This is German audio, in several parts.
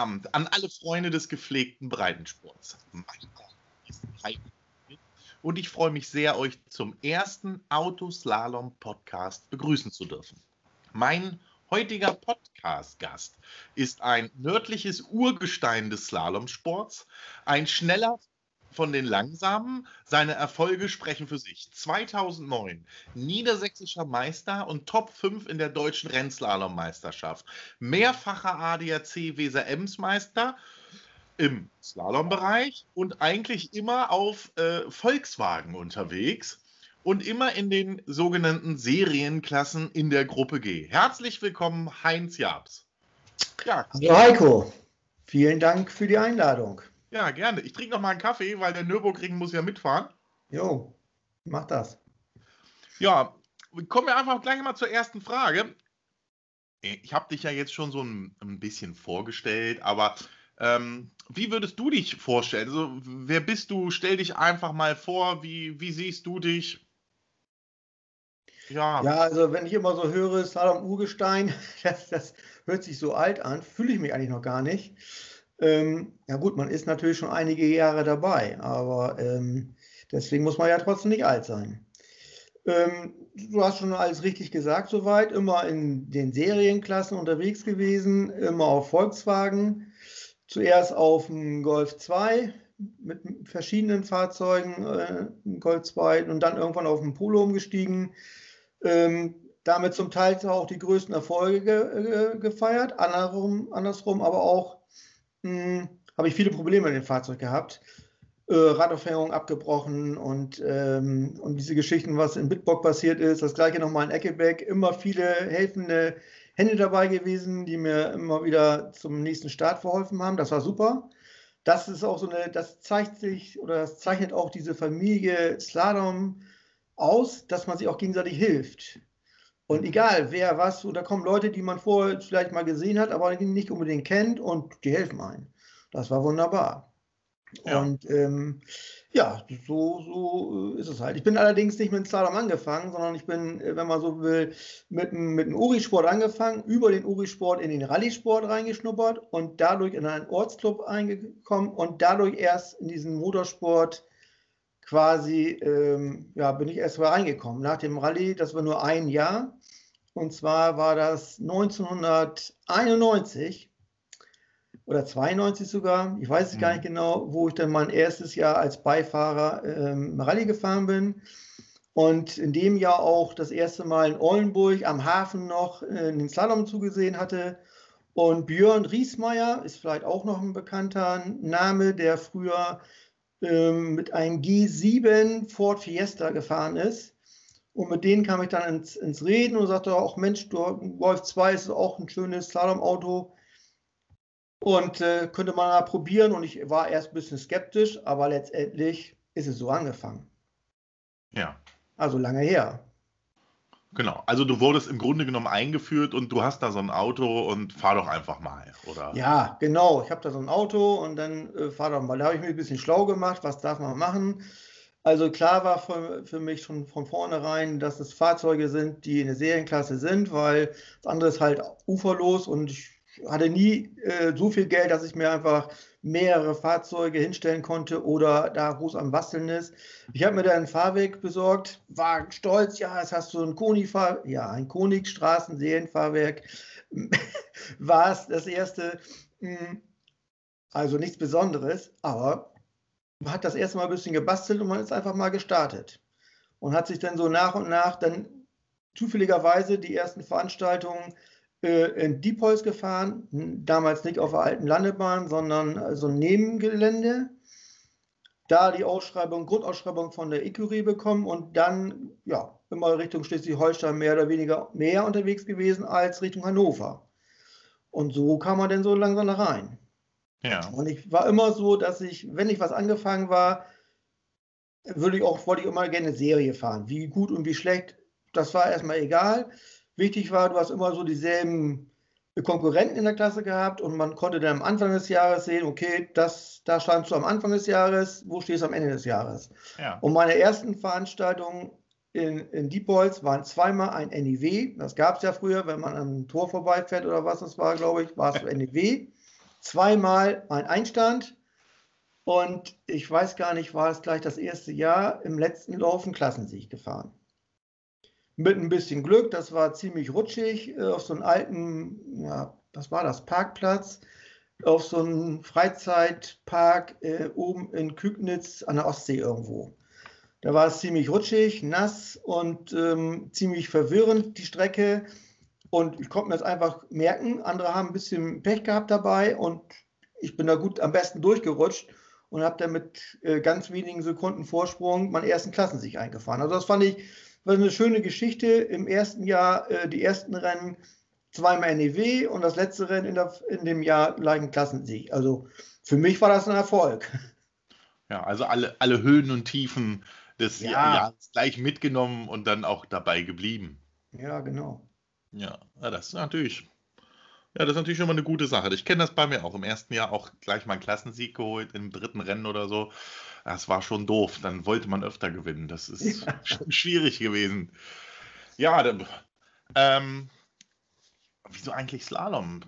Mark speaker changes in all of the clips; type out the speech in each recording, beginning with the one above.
Speaker 1: Abend an alle Freunde des gepflegten Breitensports. Mein und ich freue mich sehr, euch zum ersten Autoslalom-Podcast begrüßen zu dürfen. Mein heutiger Podcast-Gast ist ein nördliches Urgestein des Slalomsports, ein schneller von den Langsamen. Seine Erfolge sprechen für sich. 2009 niedersächsischer Meister und Top 5 in der deutschen Rennslalom-Meisterschaft. Mehrfacher ADAC Weser Ems Meister im Slalombereich und eigentlich immer auf äh, Volkswagen unterwegs und immer in den sogenannten Serienklassen in der Gruppe G. Herzlich willkommen, Heinz Jabs.
Speaker 2: Ja. Hallo Heiko, vielen Dank für die Einladung.
Speaker 1: Ja, gerne. Ich trinke noch mal einen Kaffee, weil der Nürburgring muss ja mitfahren.
Speaker 2: Jo, mach das.
Speaker 1: Ja, kommen wir einfach gleich mal zur ersten Frage. Ich habe dich ja jetzt schon so ein, ein bisschen vorgestellt, aber ähm, wie würdest du dich vorstellen? Also, wer bist du? Stell dich einfach mal vor. Wie, wie siehst du dich?
Speaker 2: Ja. ja, also wenn ich immer so höre, Slalom Urgestein, das, das hört sich so alt an, fühle ich mich eigentlich noch gar nicht. Ähm, ja gut, man ist natürlich schon einige Jahre dabei, aber ähm, deswegen muss man ja trotzdem nicht alt sein. Ähm, du hast schon alles richtig gesagt soweit, immer in den Serienklassen unterwegs gewesen, immer auf Volkswagen, zuerst auf dem Golf 2 mit verschiedenen Fahrzeugen, äh, Golf 2 und dann irgendwann auf dem Polo umgestiegen. Ähm, damit zum Teil auch die größten Erfolge ge, äh, gefeiert, andersrum, andersrum aber auch habe ich viele Probleme mit dem Fahrzeug gehabt. Äh, Radaufhängung abgebrochen und, ähm, und diese Geschichten, was in Bitbock passiert ist, das gleiche nochmal in Eckebeck, immer viele helfende Hände dabei gewesen, die mir immer wieder zum nächsten Start verholfen haben. Das war super. Das ist auch so eine, das zeigt sich oder das zeichnet auch diese Familie Slalom aus, dass man sich auch gegenseitig hilft. Und egal, wer was, da kommen Leute, die man vorher vielleicht mal gesehen hat, aber nicht unbedingt kennt und die helfen einem. Das war wunderbar. Ja. Und ähm, ja, so, so ist es halt. Ich bin allerdings nicht mit dem Slalom angefangen, sondern ich bin, wenn man so will, mit, mit dem Uri-Sport angefangen, über den Uri-Sport in den Rallye-Sport reingeschnuppert und dadurch in einen Ortsclub eingekommen und dadurch erst in diesen Motorsport quasi, ähm, ja, bin ich erst mal reingekommen. Nach dem Rallye, das war nur ein Jahr. Und zwar war das 1991 oder 92 sogar, ich weiß es mhm. gar nicht genau, wo ich dann mein erstes Jahr als Beifahrer ähm, Rallye gefahren bin. Und in dem Jahr auch das erste Mal in Ollenburg am Hafen noch äh, den Slalom zugesehen hatte. Und Björn Riesmeier ist vielleicht auch noch ein bekannter Name, der früher ähm, mit einem G7 Ford Fiesta gefahren ist. Und mit denen kam ich dann ins, ins Reden und sagte auch, Mensch, du, Golf 2 ist auch ein schönes Slalom-Auto. Und äh, könnte man mal probieren. Und ich war erst ein bisschen skeptisch, aber letztendlich ist es so angefangen.
Speaker 1: Ja.
Speaker 2: Also lange her.
Speaker 1: Genau, also du wurdest im Grunde genommen eingeführt und du hast da so ein Auto und fahr doch einfach mal, oder?
Speaker 2: Ja, genau. Ich habe da so ein Auto und dann äh, fahr doch mal. Da habe ich mir ein bisschen schlau gemacht, was darf man machen. Also klar war für, für mich schon von vornherein, dass es Fahrzeuge sind, die in der Serienklasse sind, weil das andere ist halt uferlos und ich hatte nie äh, so viel Geld, dass ich mir einfach mehrere Fahrzeuge hinstellen konnte oder da groß am Basteln ist. Ich habe mir da einen Fahrweg besorgt, war stolz, ja, es hast du ein Koni-Fahr, ja, ein Konig-Straßen-Serienfahrwerk. war es das erste, hm, also nichts Besonderes, aber man hat das erste Mal ein bisschen gebastelt und man ist einfach mal gestartet. Und hat sich dann so nach und nach dann zufälligerweise die ersten Veranstaltungen äh, in Diepholz gefahren, damals nicht auf der alten Landebahn, sondern so also ein Nebengelände. Da die Ausschreibung, Grundausschreibung von der Ecurie bekommen und dann ja immer Richtung Schleswig-Holstein mehr oder weniger mehr unterwegs gewesen als Richtung Hannover. Und so kam man dann so langsam da rein. Ja. Und ich war immer so, dass ich, wenn ich was angefangen war, würde ich auch, wollte ich immer gerne Serie fahren. Wie gut und wie schlecht, das war erstmal egal. Wichtig war, du hast immer so dieselben Konkurrenten in der Klasse gehabt und man konnte dann am Anfang des Jahres sehen, okay, das, da standst du am Anfang des Jahres, wo stehst du am Ende des Jahres? Ja. Und meine ersten Veranstaltungen in, in Diepholz waren zweimal ein NIW. Das gab es ja früher, wenn man am Tor vorbeifährt oder was das war, glaube ich, war es so NIW. Zweimal ein Einstand und ich weiß gar nicht, war es gleich das erste Jahr im letzten Lauf einen Klassensieg gefahren. Mit ein bisschen Glück, das war ziemlich rutschig, äh, auf so einem alten, ja, was war das, Parkplatz, auf so einem Freizeitpark äh, oben in Kügnitz an der Ostsee irgendwo. Da war es ziemlich rutschig, nass und ähm, ziemlich verwirrend, die Strecke. Und ich konnte mir das einfach merken. Andere haben ein bisschen Pech gehabt dabei und ich bin da gut am besten durchgerutscht und habe dann mit äh, ganz wenigen Sekunden Vorsprung meinen ersten Klassensieg eingefahren. Also das fand ich war eine schöne Geschichte. Im ersten Jahr äh, die ersten Rennen zweimal NEW und das letzte Rennen in, der, in dem Jahr gleich ein Klassensieg. Also für mich war das ein Erfolg.
Speaker 1: Ja, also alle, alle Höhen und Tiefen des ja. Jahres gleich mitgenommen und dann auch dabei geblieben.
Speaker 2: Ja, genau.
Speaker 1: Ja, das ist natürlich, ja, das ist natürlich schon mal eine gute Sache. Ich kenne das bei mir auch. Im ersten Jahr auch gleich mal einen Klassensieg geholt, im dritten Rennen oder so. Das war schon doof. Dann wollte man öfter gewinnen. Das ist ja. schon schwierig gewesen. Ja, da, ähm, wieso eigentlich Slalom?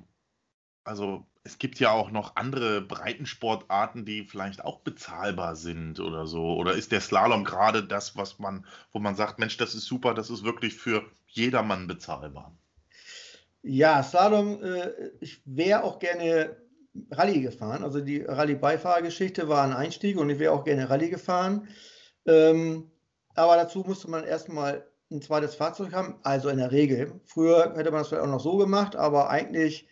Speaker 1: Also es gibt ja auch noch andere Breitensportarten, die vielleicht auch bezahlbar sind oder so. Oder ist der Slalom gerade das, was man, wo man sagt, Mensch, das ist super, das ist wirklich für jedermann bezahlbar?
Speaker 2: Ja, Slalom, äh, ich wäre auch gerne Rallye gefahren. Also die Rallye-Beifahrergeschichte war ein Einstieg und ich wäre auch gerne Rallye gefahren. Ähm, aber dazu musste man erstmal ein zweites Fahrzeug haben, also in der Regel. Früher hätte man das vielleicht auch noch so gemacht, aber eigentlich.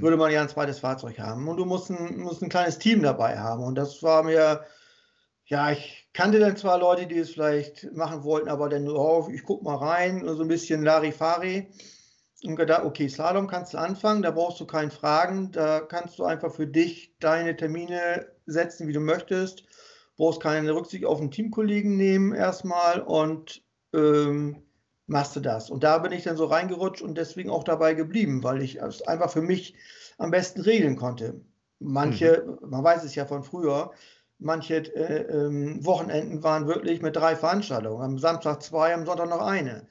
Speaker 2: Würde man ja ein zweites Fahrzeug haben. Und du musst ein, musst ein kleines Team dabei haben. Und das war mir, ja, ich kannte dann zwar Leute, die es vielleicht machen wollten, aber dann, oh, ich guck mal rein, so ein bisschen Larifari. Und gedacht, okay, Slalom kannst du anfangen, da brauchst du keinen Fragen, da kannst du einfach für dich deine Termine setzen, wie du möchtest. Brauchst keine Rücksicht auf den Teamkollegen nehmen erstmal und ähm, machst du das. Und da bin ich dann so reingerutscht und deswegen auch dabei geblieben, weil ich es einfach für mich am besten regeln konnte. Manche, mhm. man weiß es ja von früher, manche äh, ähm, Wochenenden waren wirklich mit drei Veranstaltungen. Am Samstag zwei, am Sonntag noch eine.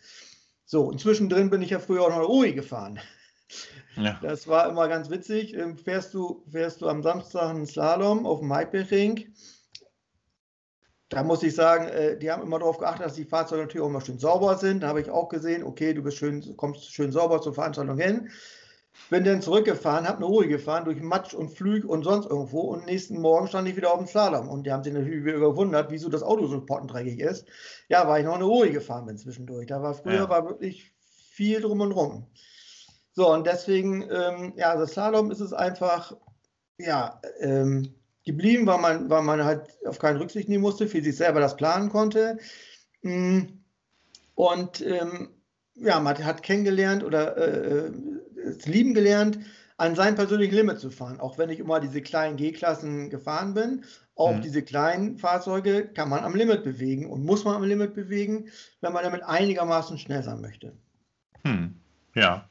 Speaker 2: So, und zwischendrin bin ich ja früher auch noch Uri gefahren. Ja. Das war immer ganz witzig. Ähm, fährst du, fährst du am Samstag einen Slalom auf dem Maipechring da muss ich sagen, äh, die haben immer darauf geachtet, dass die Fahrzeuge natürlich auch immer schön sauber sind. Da habe ich auch gesehen, okay, du bist schön, kommst schön sauber zur Veranstaltung hin. Bin dann zurückgefahren, habe eine Ruhe gefahren durch Matsch und Flüg und sonst irgendwo und nächsten Morgen stand ich wieder auf dem Slalom und die haben sich natürlich wieder gewundert, wieso das Auto so pottendreckig ist. Ja, weil ich noch eine Ruhe gefahren bin zwischendurch. Da war früher ja. war wirklich viel drum und rum. So, und deswegen, ähm, ja, also Slalom ist es einfach, ja, ähm, geblieben, weil man, weil man halt auf keine Rücksicht nehmen musste, für sich selber das planen konnte. Mm. Und ähm, ja, man hat kennengelernt oder äh, äh, es lieben gelernt, an sein persönlichen Limit zu fahren. Auch wenn ich immer diese kleinen G-Klassen gefahren bin, auch mhm. diese kleinen Fahrzeuge kann man am Limit bewegen und muss man am Limit bewegen, wenn man damit einigermaßen schnell sein möchte.
Speaker 1: Hm. Ja.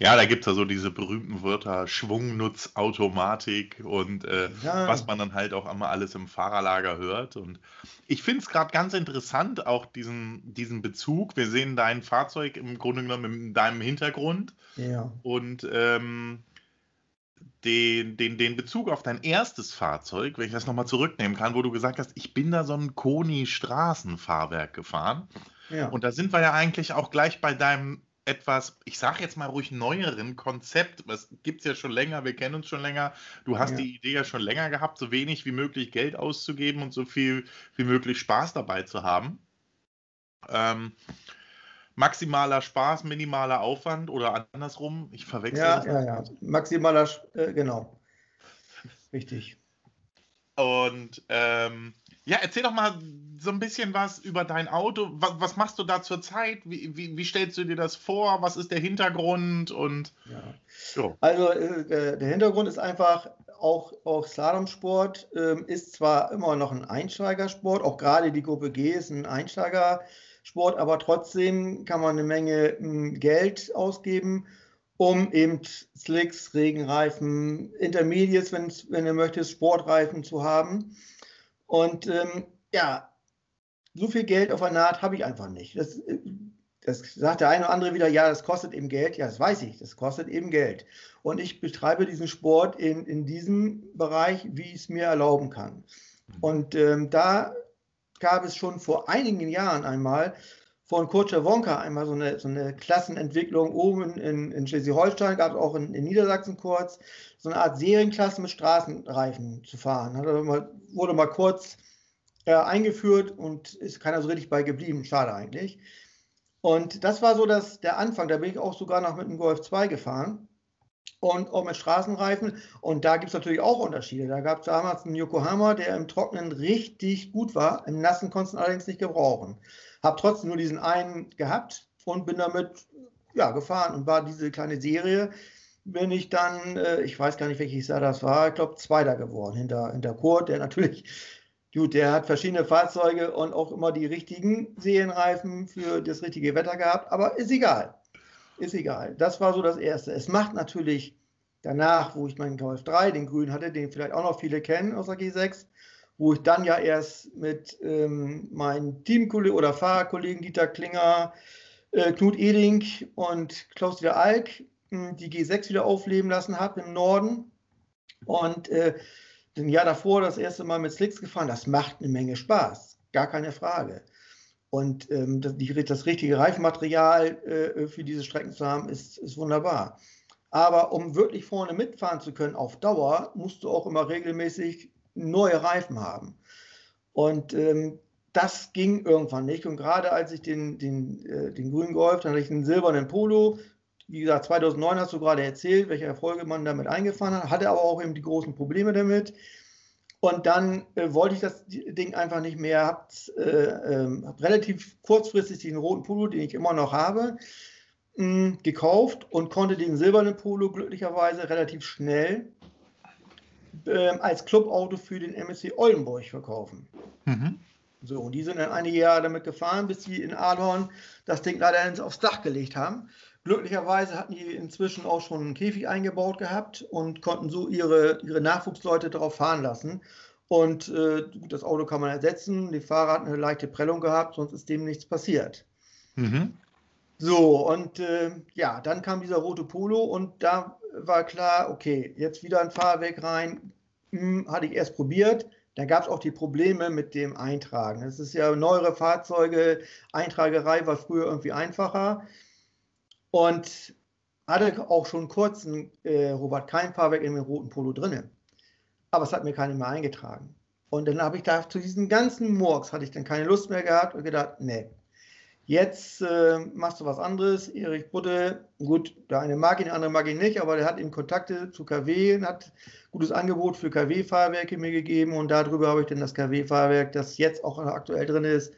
Speaker 1: Ja, da gibt es ja so diese berühmten Wörter Schwungnutz, Automatik und äh, ja. was man dann halt auch immer alles im Fahrerlager hört. Und ich finde es gerade ganz interessant, auch diesen, diesen Bezug. Wir sehen dein Fahrzeug im Grunde genommen in deinem Hintergrund.
Speaker 2: Ja.
Speaker 1: Und ähm, den, den, den Bezug auf dein erstes Fahrzeug, wenn ich das nochmal zurücknehmen kann, wo du gesagt hast, ich bin da so ein Koni-Straßenfahrwerk gefahren. Ja. Und da sind wir ja eigentlich auch gleich bei deinem etwas, ich sage jetzt mal ruhig neueren Konzept. Das gibt es ja schon länger, wir kennen uns schon länger. Du hast ja. die Idee ja schon länger gehabt, so wenig wie möglich Geld auszugeben und so viel wie möglich Spaß dabei zu haben. Ähm, maximaler Spaß, minimaler Aufwand oder andersrum. Ich verwechsel
Speaker 2: ja, das. Ja, ja, maximaler, äh, genau. Richtig.
Speaker 1: Und ähm, ja, erzähl doch mal so ein bisschen was über dein Auto. Was, was machst du da zurzeit? Wie, wie, wie, stellst du dir das vor? Was ist der Hintergrund? Und
Speaker 2: ja. so. Also äh, der Hintergrund ist einfach auch, auch Slalomsport äh, ist zwar immer noch ein Einsteigersport, auch gerade die Gruppe G ist ein Einsteigersport, aber trotzdem kann man eine Menge äh, Geld ausgeben, um eben Slicks, Regenreifen, Intermediates, wenn du möchtest, Sportreifen zu haben. Und ähm, ja, so viel Geld auf der Naht habe ich einfach nicht. Das, das sagt der eine oder andere wieder, ja, das kostet eben Geld. Ja, das weiß ich, das kostet eben Geld. Und ich betreibe diesen Sport in, in diesem Bereich, wie ich es mir erlauben kann. Und ähm, da gab es schon vor einigen Jahren einmal von Kurt Wonka einmal so eine, so eine Klassenentwicklung oben in, in Schleswig-Holstein, gab es auch in, in, Niedersachsen kurz, so eine Art Serienklasse mit Straßenreifen zu fahren. Mal, wurde mal kurz äh, eingeführt und ist keiner so richtig bei geblieben. Schade eigentlich. Und das war so das, der Anfang. Da bin ich auch sogar noch mit dem Golf 2 gefahren und auch mit Straßenreifen. Und da gibt es natürlich auch Unterschiede. Da gab es damals einen Yokohama, der im Trockenen richtig gut war. Im Nassen konnte es allerdings nicht gebrauchen. Habe trotzdem nur diesen einen gehabt und bin damit ja, gefahren und war diese kleine Serie. Bin ich dann, äh, ich weiß gar nicht, welches Jahr das war, ich glaube, Zweiter geworden hinter, hinter Kurt, der natürlich Gut, der hat verschiedene Fahrzeuge und auch immer die richtigen Serienreifen für das richtige Wetter gehabt, aber ist egal. Ist egal. Das war so das Erste. Es macht natürlich danach, wo ich meinen Golf 3, den grünen hatte, den vielleicht auch noch viele kennen aus der G6, wo ich dann ja erst mit ähm, meinen Teamkollegen oder Fahrerkollegen Dieter Klinger, äh, Knut Eding und Klaus wieder Alk äh, die G6 wieder aufleben lassen habe im Norden. Und äh, ein Jahr davor das erste Mal mit Slicks gefahren. Das macht eine Menge Spaß, gar keine Frage. Und ähm, das, die, das, richtige Reifenmaterial äh, für diese Strecken zu haben, ist, ist wunderbar. Aber um wirklich vorne mitfahren zu können auf Dauer, musst du auch immer regelmäßig neue Reifen haben. Und ähm, das ging irgendwann nicht. Und gerade als ich den, den, äh, den grünen Golf, dann hatte ich einen silbernen Polo, wie gesagt, 2009 hast du gerade erzählt, welche Erfolge man damit eingefahren hat, hatte aber auch eben die großen Probleme damit. Und dann äh, wollte ich das Ding einfach nicht mehr, habe äh, äh, hab relativ kurzfristig den roten Polo, den ich immer noch habe, mh, hm, gekauft und konnte den silbernen Polo glücklicherweise relativ schnell ähm, als Clubauto für den MSC Oldenburg verkaufen. Mhm. So, und die sind dann einige Jahre damit gefahren, bis sie in Ahlhorn das Ding leider aufs Dach gelegt haben. Glücklicherweise hatten die inzwischen auch schon einen Käfig eingebaut gehabt und konnten so ihre, ihre Nachwuchsleute darauf fahren lassen. Und äh, das Auto kann man ersetzen. Die Fahrer hatten eine leichte Prellung gehabt, sonst ist dem nichts passiert. Mhm. So, und äh, ja, dann kam dieser rote Polo und da war klar, okay, jetzt wieder ein Fahrweg rein. Hm, hatte ich erst probiert. Da gab es auch die Probleme mit dem Eintragen. Es ist ja neuere Fahrzeuge, Eintragerei war früher irgendwie einfacher und hatte auch schon kurz ein äh, Robert Keim-Fahrwerk in dem roten Polo drin. Aber es hat mir keiner mehr eingetragen. Und dann habe ich da zu diesem ganzen Murks hatte ich dann keine Lust mehr gehabt und gedacht, nee, jetzt äh, machst du was anderes. Erich Butte, gut, der eine mag ihn, der andere mag ihn nicht, aber der hat eben Kontakte zu KW und hat gutes Angebot für KW-Fahrwerke mir gegeben und darüber habe ich dann das KW-Fahrwerk, das jetzt auch aktuell drin ist,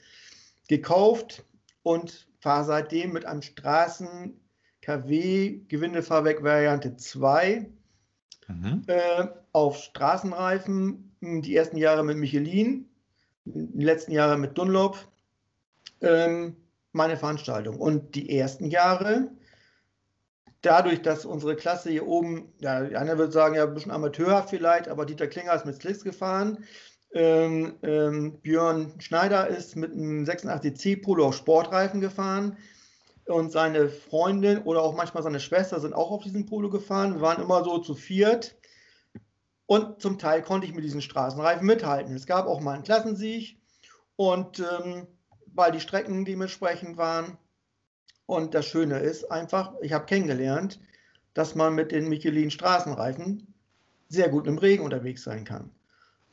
Speaker 2: gekauft und fahre seitdem mit einem Straßen KW Gewindefahrwerk Variante 2 mhm. äh, auf Straßenreifen. Die ersten Jahre mit Michelin, die letzten Jahre mit Dunlop. Ähm, meine Veranstaltung. Und die ersten Jahre, dadurch, dass unsere Klasse hier oben, ja, einer würde sagen, ja, ein bisschen amateurhaft vielleicht, aber Dieter Klinger ist mit Slicks gefahren. Ähm, ähm, Björn Schneider ist mit einem 86C Polo auf Sportreifen gefahren und seine Freundin oder auch manchmal seine Schwester sind auch auf diesem Polo gefahren. Wir waren immer so zu viert und zum Teil konnte ich mit diesen Straßenreifen mithalten. Es gab auch mal einen Klassensieg und ähm, weil die Strecken dementsprechend waren. Und das Schöne ist einfach, ich habe kennengelernt, dass man mit den Michelin Straßenreifen sehr gut im Regen unterwegs sein kann.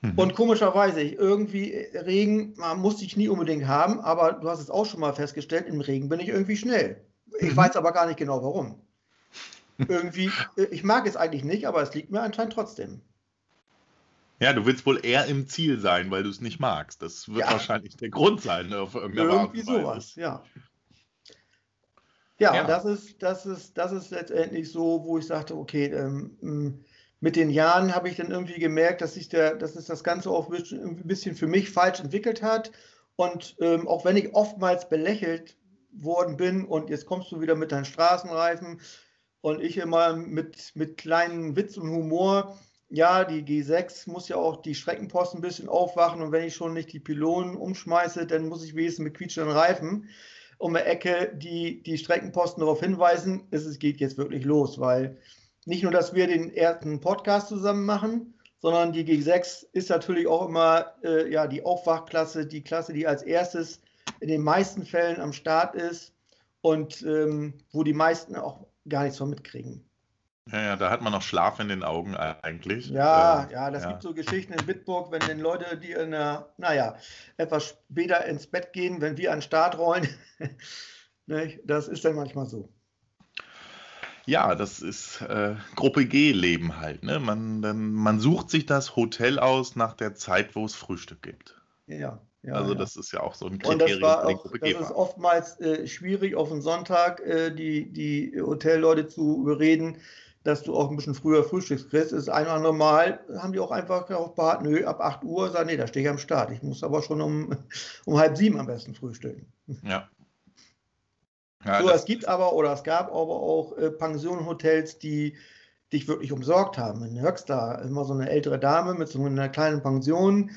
Speaker 2: Mhm. Und komischerweise, irgendwie äh, Regen musste ich nie unbedingt haben, aber du hast es auch schon mal festgestellt, im Regen bin ich irgendwie schnell. Ich mhm. weiß aber gar nicht genau warum. irgendwie, äh, ich mag es eigentlich nicht, aber es liegt mir anscheinend trotzdem.
Speaker 1: Ja, du willst wohl eher im Ziel sein, weil du es nicht magst. Das wird ja. wahrscheinlich der Grund sein. Auf
Speaker 2: Irgendwie sowas, ja. Ja, ja. Und das ist, das, ist, das ist letztendlich so, wo ich sagte, okay, ähm, mit den Jahren habe ich dann irgendwie gemerkt, dass sich der, dass es das Ganze auch ein bisschen für mich falsch entwickelt hat. Und ähm, auch wenn ich oftmals belächelt worden bin und jetzt kommst du wieder mit deinen Straßenreifen und ich immer mit, mit kleinen Witz und Humor, ja, die G6 muss ja auch die Streckenposten ein bisschen aufwachen und wenn ich schon nicht die Pylonen umschmeiße, dann muss ich wenigstens mit quietschenden Reifen. um die Ecke die, die Streckenposten darauf hinweisen, es geht jetzt wirklich los, weil nicht nur, dass wir den ersten Podcast zusammen machen, sondern die G6 ist natürlich auch immer äh, ja, die Aufwachklasse, die Klasse, die als erstes in den meisten Fällen am Start ist und ähm, wo die meisten auch gar nichts von mitkriegen.
Speaker 1: Ja, ja, da hat man noch Schlaf in den Augen eigentlich.
Speaker 2: Ja, ähm, ja, das ja. gibt so Geschichten in Bitburg, wenn den Leute, die in der, naja, etwas später ins Bett gehen, wenn wir an den Start rollen. ne, das ist dann manchmal so.
Speaker 1: Ja, das ist äh, Gruppe G-Leben halt. Ne? Man, dann, man sucht sich das Hotel aus nach der Zeit, wo es Frühstück gibt.
Speaker 2: Ja.
Speaker 1: Ja, also ja. das ist ja auch so ein
Speaker 2: Kriterium. Und das, war auch, das ist oftmals äh, schwierig, auf den Sonntag äh, die, die Hotelleute zu überreden, dass du auch ein bisschen früher Frühstücks kriegst. Das ist ein oder andere Mal, haben die auch einfach darauf beharrt, nö, ab 8 Uhr, sagen, nee, da stehe ich am Start. Ich muss aber schon um, um halb sieben am besten frühstücken.
Speaker 1: Ja.
Speaker 2: ja so, es gibt aber, oder es gab aber auch äh, Pensionenhotels, die dich wirklich umsorgt haben. In Höxter immer so eine ältere Dame mit so einer kleinen Pension,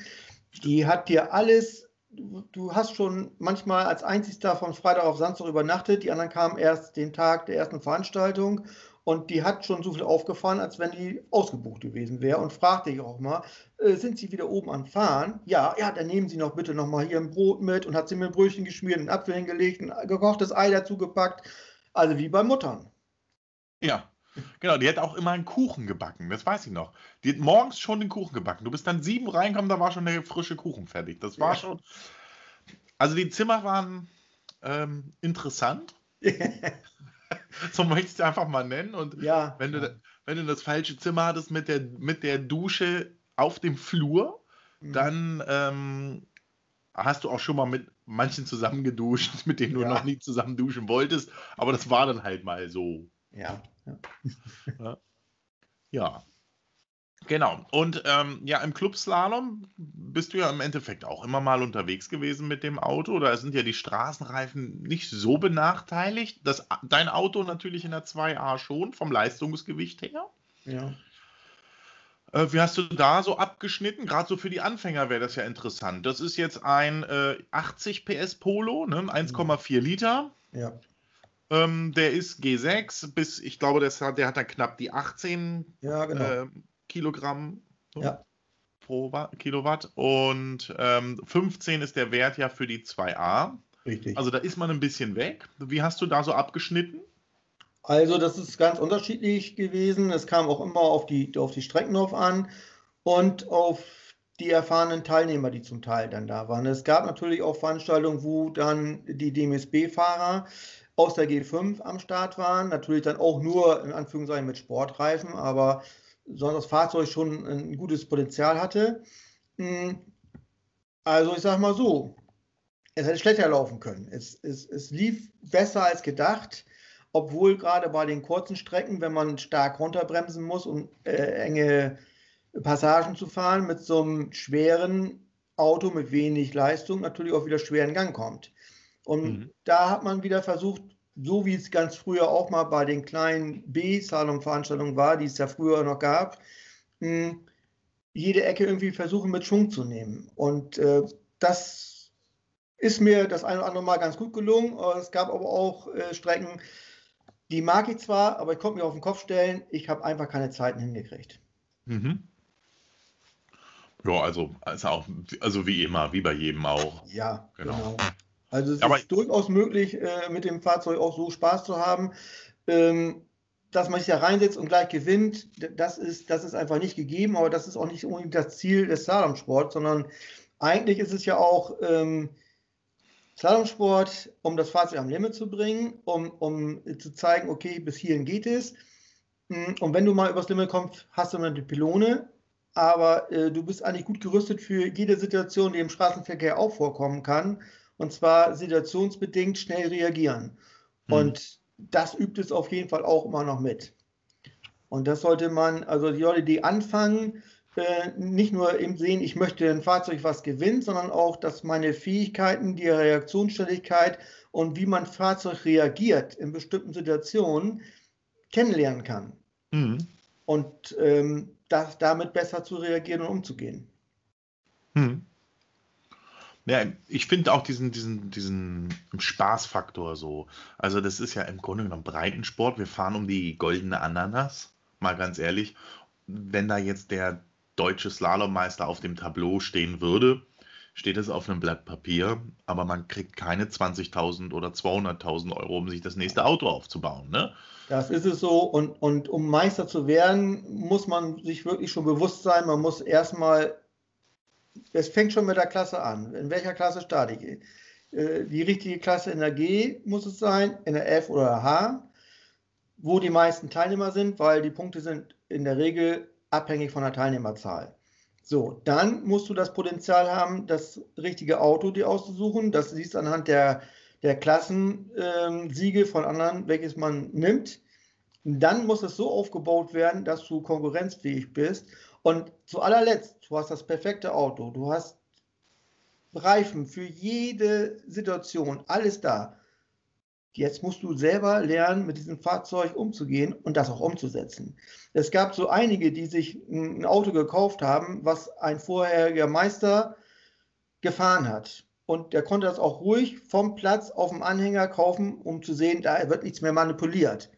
Speaker 2: die hat dir alles, du hast schon manchmal als einzigster von Freitag auf Samstag übernachtet, die anderen kamen erst den Tag der ersten Veranstaltung und die hat schon so viel aufgefahren, als wenn die ausgebucht gewesen wäre und fragte ich auch mal, äh, sind Sie wieder oben am Fahren? Ja, ja, dann nehmen Sie noch bitte noch mal hier ein Brot mit und hat sie mir ein Brötchen geschmiert, einen Apfel hingelegt, ein gekochtes Ei dazu gepackt, also wie bei Muttern.
Speaker 1: Ja, Genau, die hat auch immer einen Kuchen gebacken, das weiß ich noch. Die hat morgens schon den Kuchen gebacken. Du bist dann sieben reingekommen, da war schon der frische Kuchen fertig. Das war ja. schon. Also die Zimmer waren ähm, interessant. so möchte ich es einfach mal nennen. Und
Speaker 2: ja,
Speaker 1: wenn, du, wenn du das falsche Zimmer hattest mit der, mit der Dusche auf dem Flur, mhm. dann ähm, hast du auch schon mal mit manchen zusammen geduscht, mit denen du ja. noch nie zusammen duschen wolltest. Aber das war dann halt mal so.
Speaker 2: Ja.
Speaker 1: Ja. ja. Genau. Und ähm, ja, im Clubslalom bist du ja im Endeffekt auch immer mal unterwegs gewesen mit dem Auto. Da sind ja die Straßenreifen nicht so benachteiligt. Das, dein Auto natürlich in der 2A schon, vom Leistungsgewicht her.
Speaker 2: Ja.
Speaker 1: Äh, wie hast du da so abgeschnitten? Gerade so für die Anfänger wäre das ja interessant. Das ist jetzt ein äh, 80 PS Polo, ne? 1,4 Liter.
Speaker 2: Ja.
Speaker 1: Ähm, der ist G6 bis, ich glaube, das hat, der hat dann knapp die 18
Speaker 2: ja, genau. äh,
Speaker 1: Kilogramm
Speaker 2: so, ja.
Speaker 1: pro Kilowatt und ähm, 15 ist der Wert ja für die 2A.
Speaker 2: Richtig.
Speaker 1: Also da ist man ein bisschen weg. Wie hast du da so abgeschnitten?
Speaker 2: Also das ist ganz unterschiedlich gewesen. Es kam auch immer auf die, auf die Strecken drauf an und auf die erfahrenen Teilnehmer, die zum Teil dann da waren. Es gab natürlich auch Veranstaltungen, wo dann die DMSB-Fahrer aus der G5 am Start waren. Natürlich dann auch nur in Anführungszeichen mit Sportreifen, aber sondern das Fahrzeug schon ein gutes Potenzial hatte. Hm, also ich sage mal so, es hätte schlechter laufen können. Es, es, es lief besser als gedacht, obwohl gerade bei den kurzen Strecken, wenn man stark runterbremsen muss, um äh, enge Passagen zu fahren, mit so einem schweren Auto mit wenig Leistung natürlich auch wieder schwer in Gang kommt. Und mhm. da hat man wieder versucht, so wie es ganz früher auch mal bei den kleinen B-Salon-Veranstaltungen war, die es ja früher noch gab, mh, jede Ecke irgendwie versuchen mit Schwung zu nehmen. Und äh, das ist mir das eine oder andere Mal ganz gut gelungen. Es gab aber auch äh, Strecken, die mag ich zwar, aber ich konnte mir auf den Kopf stellen, ich habe einfach keine Zeiten hingekriegt.
Speaker 1: Mhm. Ja, also, also, auch, also wie immer, wie bei jedem auch.
Speaker 2: Ja, genau. genau. Also es Aber ist durchaus möglich, äh, mit dem Fahrzeug auch so Spaß zu haben. Ähm, dass man sich da reinsetzt und gleich gewinnt, das ist, das ist einfach nicht gegeben, aber das ist auch nicht unbedingt das Ziel des Slalomsports, sondern eigentlich ist es ja auch ähm, Slalomsport, um das Fahrzeug am Limit zu bringen, um, um zu zeigen, okay, bis hierhin geht es. Hm, und wenn du mal übers Limit kommst, hast du dann die Pylone, aber äh, du bist eigentlich gut gerüstet für jede Situation, die im Straßenverkehr auch vorkommen kann und zwar situationsbedingt schnell reagieren. Mhm. Und das übt es auf jeden Fall auch immer noch mit. Und das sollte man, also die Leute, die anfangen, äh, nicht nur im Sehen, ich möchte ein Fahrzeug was gewinnt, sondern auch, dass meine Fähigkeiten, die Reaktionsständigkeit und wie man Fahrzeug reagiert in bestimmten Situationen kennenlernen kann. Mhm. Und ähm, das, damit besser zu reagieren und umzugehen.
Speaker 1: Mhm. Ja, ich finde auch diesen, diesen, diesen Spaßfaktor so. Also, das ist ja im Grunde genommen Breitensport. Wir fahren um die goldene Ananas, mal ganz ehrlich. Wenn da jetzt der deutsche Slalommeister auf dem Tableau stehen würde, steht es auf einem Blatt Papier, aber man kriegt keine 20.000 oder 200.000 Euro, um sich das nächste Auto aufzubauen. Ne?
Speaker 2: Das ist es so. Und, und um Meister zu werden, muss man sich wirklich schon bewusst sein, man muss erstmal es fängt schon mit der Klasse an. In welcher Klasse starte ich? Äh, die richtige Klasse in der G muss es sein, in der F oder der H, wo die meisten Teilnehmer sind, weil die Punkte sind in der Regel abhängig von der Teilnehmerzahl. So, dann musst du das Potenzial haben, das richtige Auto dir auszusuchen. Das siehst du anhand der, der Klassensiege ähm, von anderen, welches man nimmt. Dann muss es so aufgebaut werden, dass du konkurrenzfähig bist und zu allerletzt, du hast das perfekte Auto, du hast Reifen für jede Situation, alles da. Jetzt musst du selber lernen, mit diesem Fahrzeug umzugehen und das auch umzusetzen. Es gab so einige, die sich ein Auto gekauft haben, was ein vorheriger Meister gefahren hat. Und der konnte das auch ruhig vom Platz auf dem Anhänger kaufen, um zu sehen, da wird nichts mehr manipuliert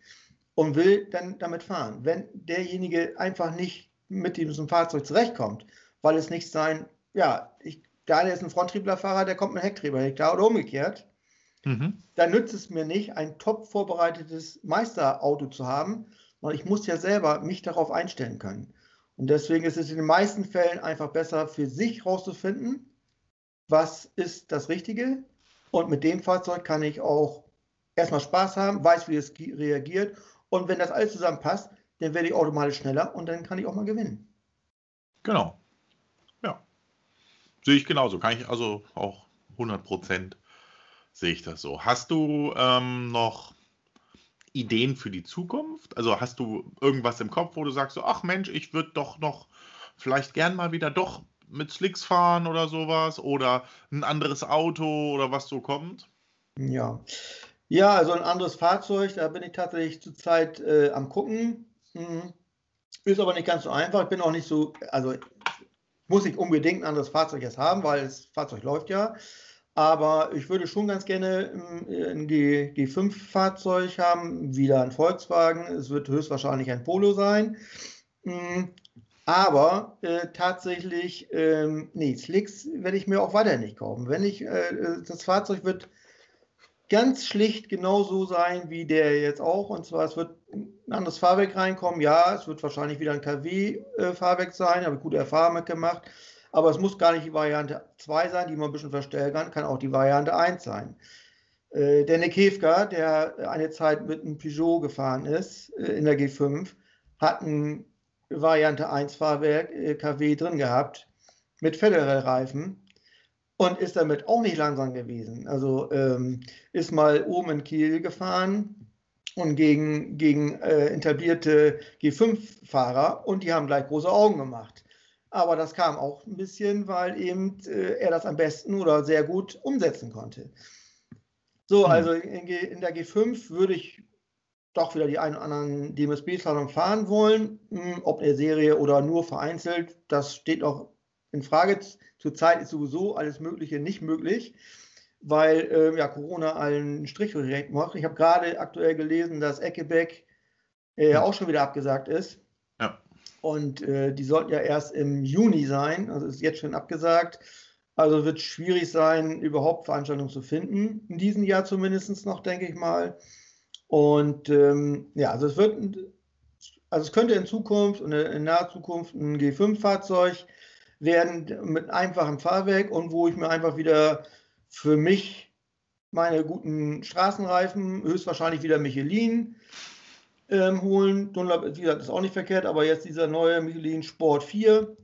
Speaker 2: und will dann damit fahren. Wenn derjenige einfach nicht mit diesem Fahrzeug zurechtkommt, weil es nicht sein, ja, ich, der ist ein Fronttrieblerfahrer, der kommt mit Hecktrieber nicht klar oder umgekehrt, mhm. dann nützt es mir nicht, ein top vorbereitetes Meisterauto zu haben, weil ich muss ja selber mich darauf einstellen können. Und deswegen ist es in den meisten Fällen einfach besser für sich herauszufinden, was ist das Richtige. Und mit dem Fahrzeug kann ich auch erstmal Spaß haben, weiß, wie es reagiert. Und wenn das alles zusammenpasst, dann werde ich automatisch schneller und dann kann ich auch mal gewinnen.
Speaker 1: Genau. Ja. Sehe ich genauso. Kann ich also auch 100 Prozent sehe ich das so. Hast du ähm, noch Ideen für die Zukunft? Also hast du irgendwas im Kopf, wo du sagst, so, ach Mensch, ich würde doch noch vielleicht gern mal wieder doch mit Slicks fahren oder sowas oder ein anderes Auto oder was so kommt?
Speaker 2: Ja. Ja, also ein anderes Fahrzeug, da bin ich tatsächlich zurzeit äh, am gucken. Mhm. Ist aber nicht ganz so einfach. Ich bin auch nicht so, also muss ich unbedingt ein anderes Fahrzeug jetzt haben, weil das Fahrzeug läuft ja. Aber ich würde schon ganz gerne ein G5-Fahrzeug haben, wieder ein Volkswagen. Es wird höchstwahrscheinlich ein Polo sein. Mhm. Aber äh, tatsächlich, ähm, nee, Slicks werde ich mir auch weiter nicht kaufen. Wenn ich, äh, das Fahrzeug wird ganz schlicht genauso sein wie der jetzt auch. Und zwar, es wird ein anderes Fahrwerk reinkommen. Ja, es wird wahrscheinlich wieder ein KW-Fahrwerk äh, sein, habe ich gute Erfahrungen mitgemacht. Aber es muss gar nicht die Variante 2 sein, die man ein bisschen verstellen kann, kann auch die Variante 1 sein. Äh, der Nick Hefka, der eine Zeit mit einem Peugeot gefahren ist, äh, in der G5, hat ein Variante 1 Fahrwerk äh, KW drin gehabt mit Federer-Reifen und ist damit auch nicht langsam gewesen. Also ähm, ist mal oben in Kiel gefahren und gegen, gegen äh, etablierte G5-Fahrer und die haben gleich große Augen gemacht. Aber das kam auch ein bisschen, weil eben äh, er das am besten oder sehr gut umsetzen konnte. So, hm. also in, in der G5 würde ich doch wieder die einen oder anderen DMSB-Slalom fahren wollen. Hm, ob in der Serie oder nur vereinzelt, das steht noch in Frage. Zurzeit ist sowieso alles Mögliche nicht möglich, weil äh, ja, Corona allen Strich durch macht. Ich habe gerade aktuell gelesen, dass Eckebeck äh, ja. auch schon wieder abgesagt ist. Ja. Und äh, die sollten ja erst im Juni sein, also ist jetzt schon abgesagt. Also wird es schwierig sein, überhaupt Veranstaltungen zu finden, in diesem Jahr zumindest noch, denke ich mal. Und ähm, ja, also es wird, also es könnte in Zukunft und in naher Zukunft ein G5-Fahrzeug werden mit einfachem Fahrwerk und wo ich mir einfach wieder für mich meine guten Straßenreifen, höchstwahrscheinlich wieder Michelin, ähm, holen. Dunlop, wie gesagt, ist auch nicht verkehrt, aber jetzt dieser neue Michelin Sport 4,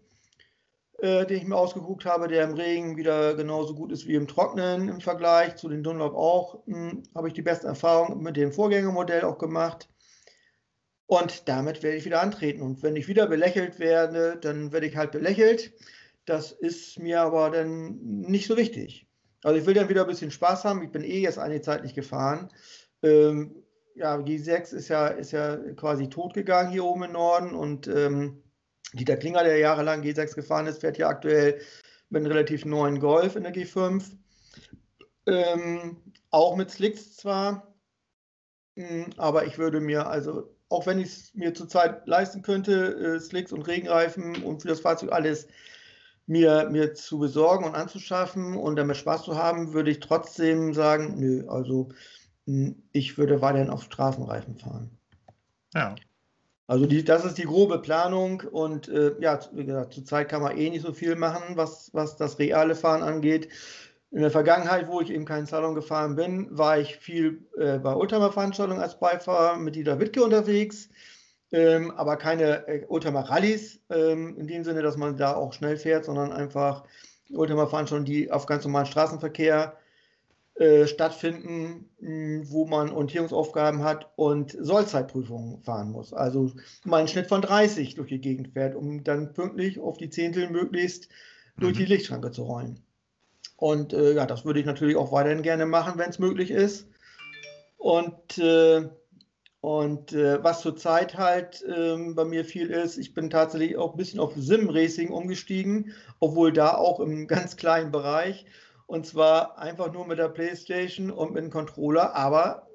Speaker 2: äh, den ich mir ausgeguckt habe, der im Regen wieder genauso gut ist wie im Trocknen im Vergleich zu den Dunlop auch, hm, habe ich die beste Erfahrung mit dem Vorgängermodell auch gemacht. Und damit werde ich wieder antreten. Und wenn ich wieder belächelt werde, dann werde ich halt belächelt. Das ist mir aber dann nicht so wichtig. Also ich will dann wieder ein bisschen Spaß haben. Ich bin eh jetzt eine Zeit nicht gefahren. Ähm, ja, G6 ist ja, ist ja quasi tot gegangen hier oben im Norden und ähm, Dieter Klinger, der jahrelang G6 gefahren ist, fährt ja aktuell mit einem relativ neuen Golf in der G5. Ähm, auch mit Slicks zwar, mh, aber ich würde mir also, auch wenn ich es mir zurzeit leisten könnte, äh, Slicks und Regenreifen und für das Fahrzeug alles mir, mir zu besorgen und anzuschaffen und damit Spaß zu haben, würde ich trotzdem sagen, nö, also mh, ich würde weiterhin auf Straßenreifen fahren.
Speaker 1: Ja.
Speaker 2: Also die, das ist die grobe Planung und äh, ja, wie gesagt, zurzeit kann man eh nicht so viel machen, was, was das reale Fahren angeht. In der Vergangenheit, wo ich eben keinen Salon gefahren bin, war ich viel äh, bei Oldtimer-Veranstaltungen als Beifahrer mit Dieter Wittke unterwegs, ähm, aber keine äh, Oldtimer-Rallyes ähm, in dem Sinne, dass man da auch schnell fährt, sondern einfach Oldtimer-Veranstaltungen, die auf ganz normalen Straßenverkehr äh, stattfinden, mh, wo man Orientierungsaufgaben hat und Sollzeitprüfungen fahren muss. Also mal einen Schnitt von 30 durch die Gegend fährt, um dann pünktlich auf die Zehntel möglichst mhm. durch die Lichtschranke zu rollen. Und äh, ja, das würde ich natürlich auch weiterhin gerne machen, wenn es möglich ist. Und, äh, und äh, was zurzeit halt ähm, bei mir viel ist, ich bin tatsächlich auch ein bisschen auf Sim-Racing umgestiegen, obwohl da auch im ganz kleinen Bereich. Und zwar einfach nur mit der Playstation und mit dem Controller, aber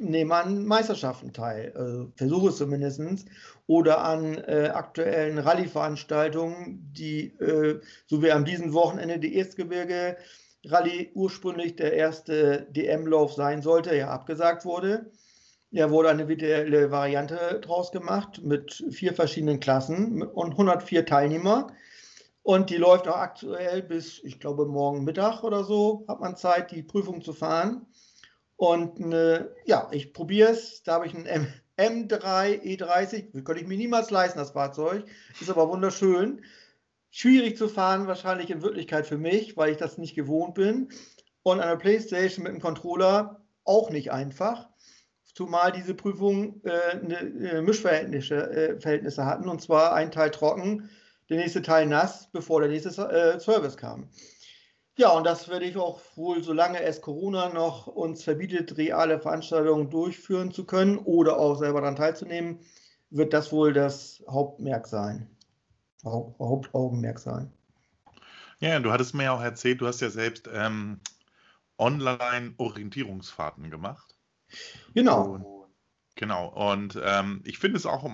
Speaker 2: nehme an Meisterschaften teil, also versuche es zumindest, oder an äh, aktuellen Rallye-Veranstaltungen, die, äh, so wie am diesem Wochenende die Erstgebirge Rallye ursprünglich der erste DM-Lauf sein sollte, ja abgesagt wurde. Ja, wurde eine virtuelle Variante draus gemacht mit vier verschiedenen Klassen und 104 Teilnehmer. Und die läuft auch aktuell bis, ich glaube, morgen Mittag oder so hat man Zeit, die Prüfung zu fahren. Und äh, ja, ich probiere es. Da habe ich einen M M3 E30. Könnte ich mir niemals leisten, das Fahrzeug. Ist aber wunderschön. Schwierig zu fahren, wahrscheinlich in Wirklichkeit für mich, weil ich das nicht gewohnt bin. Und eine Playstation mit einem Controller auch nicht einfach. Zumal diese Prüfung äh, eine, äh, Mischverhältnisse äh, Verhältnisse hatten. Und zwar ein Teil trocken der nächste Teil nass, bevor der nächste äh, Service kam. Ja, und das werde ich auch wohl, solange es Corona noch uns verbietet, reale Veranstaltungen durchführen zu können oder auch selber daran teilzunehmen, wird das wohl das Hauptmerk sein. Haupt, Hauptaugenmerk sein.
Speaker 1: Ja, du hattest mir ja auch erzählt, du hast ja selbst ähm, Online-Orientierungsfahrten gemacht.
Speaker 2: Genau.
Speaker 1: Und, genau. Und ähm, ich finde es auch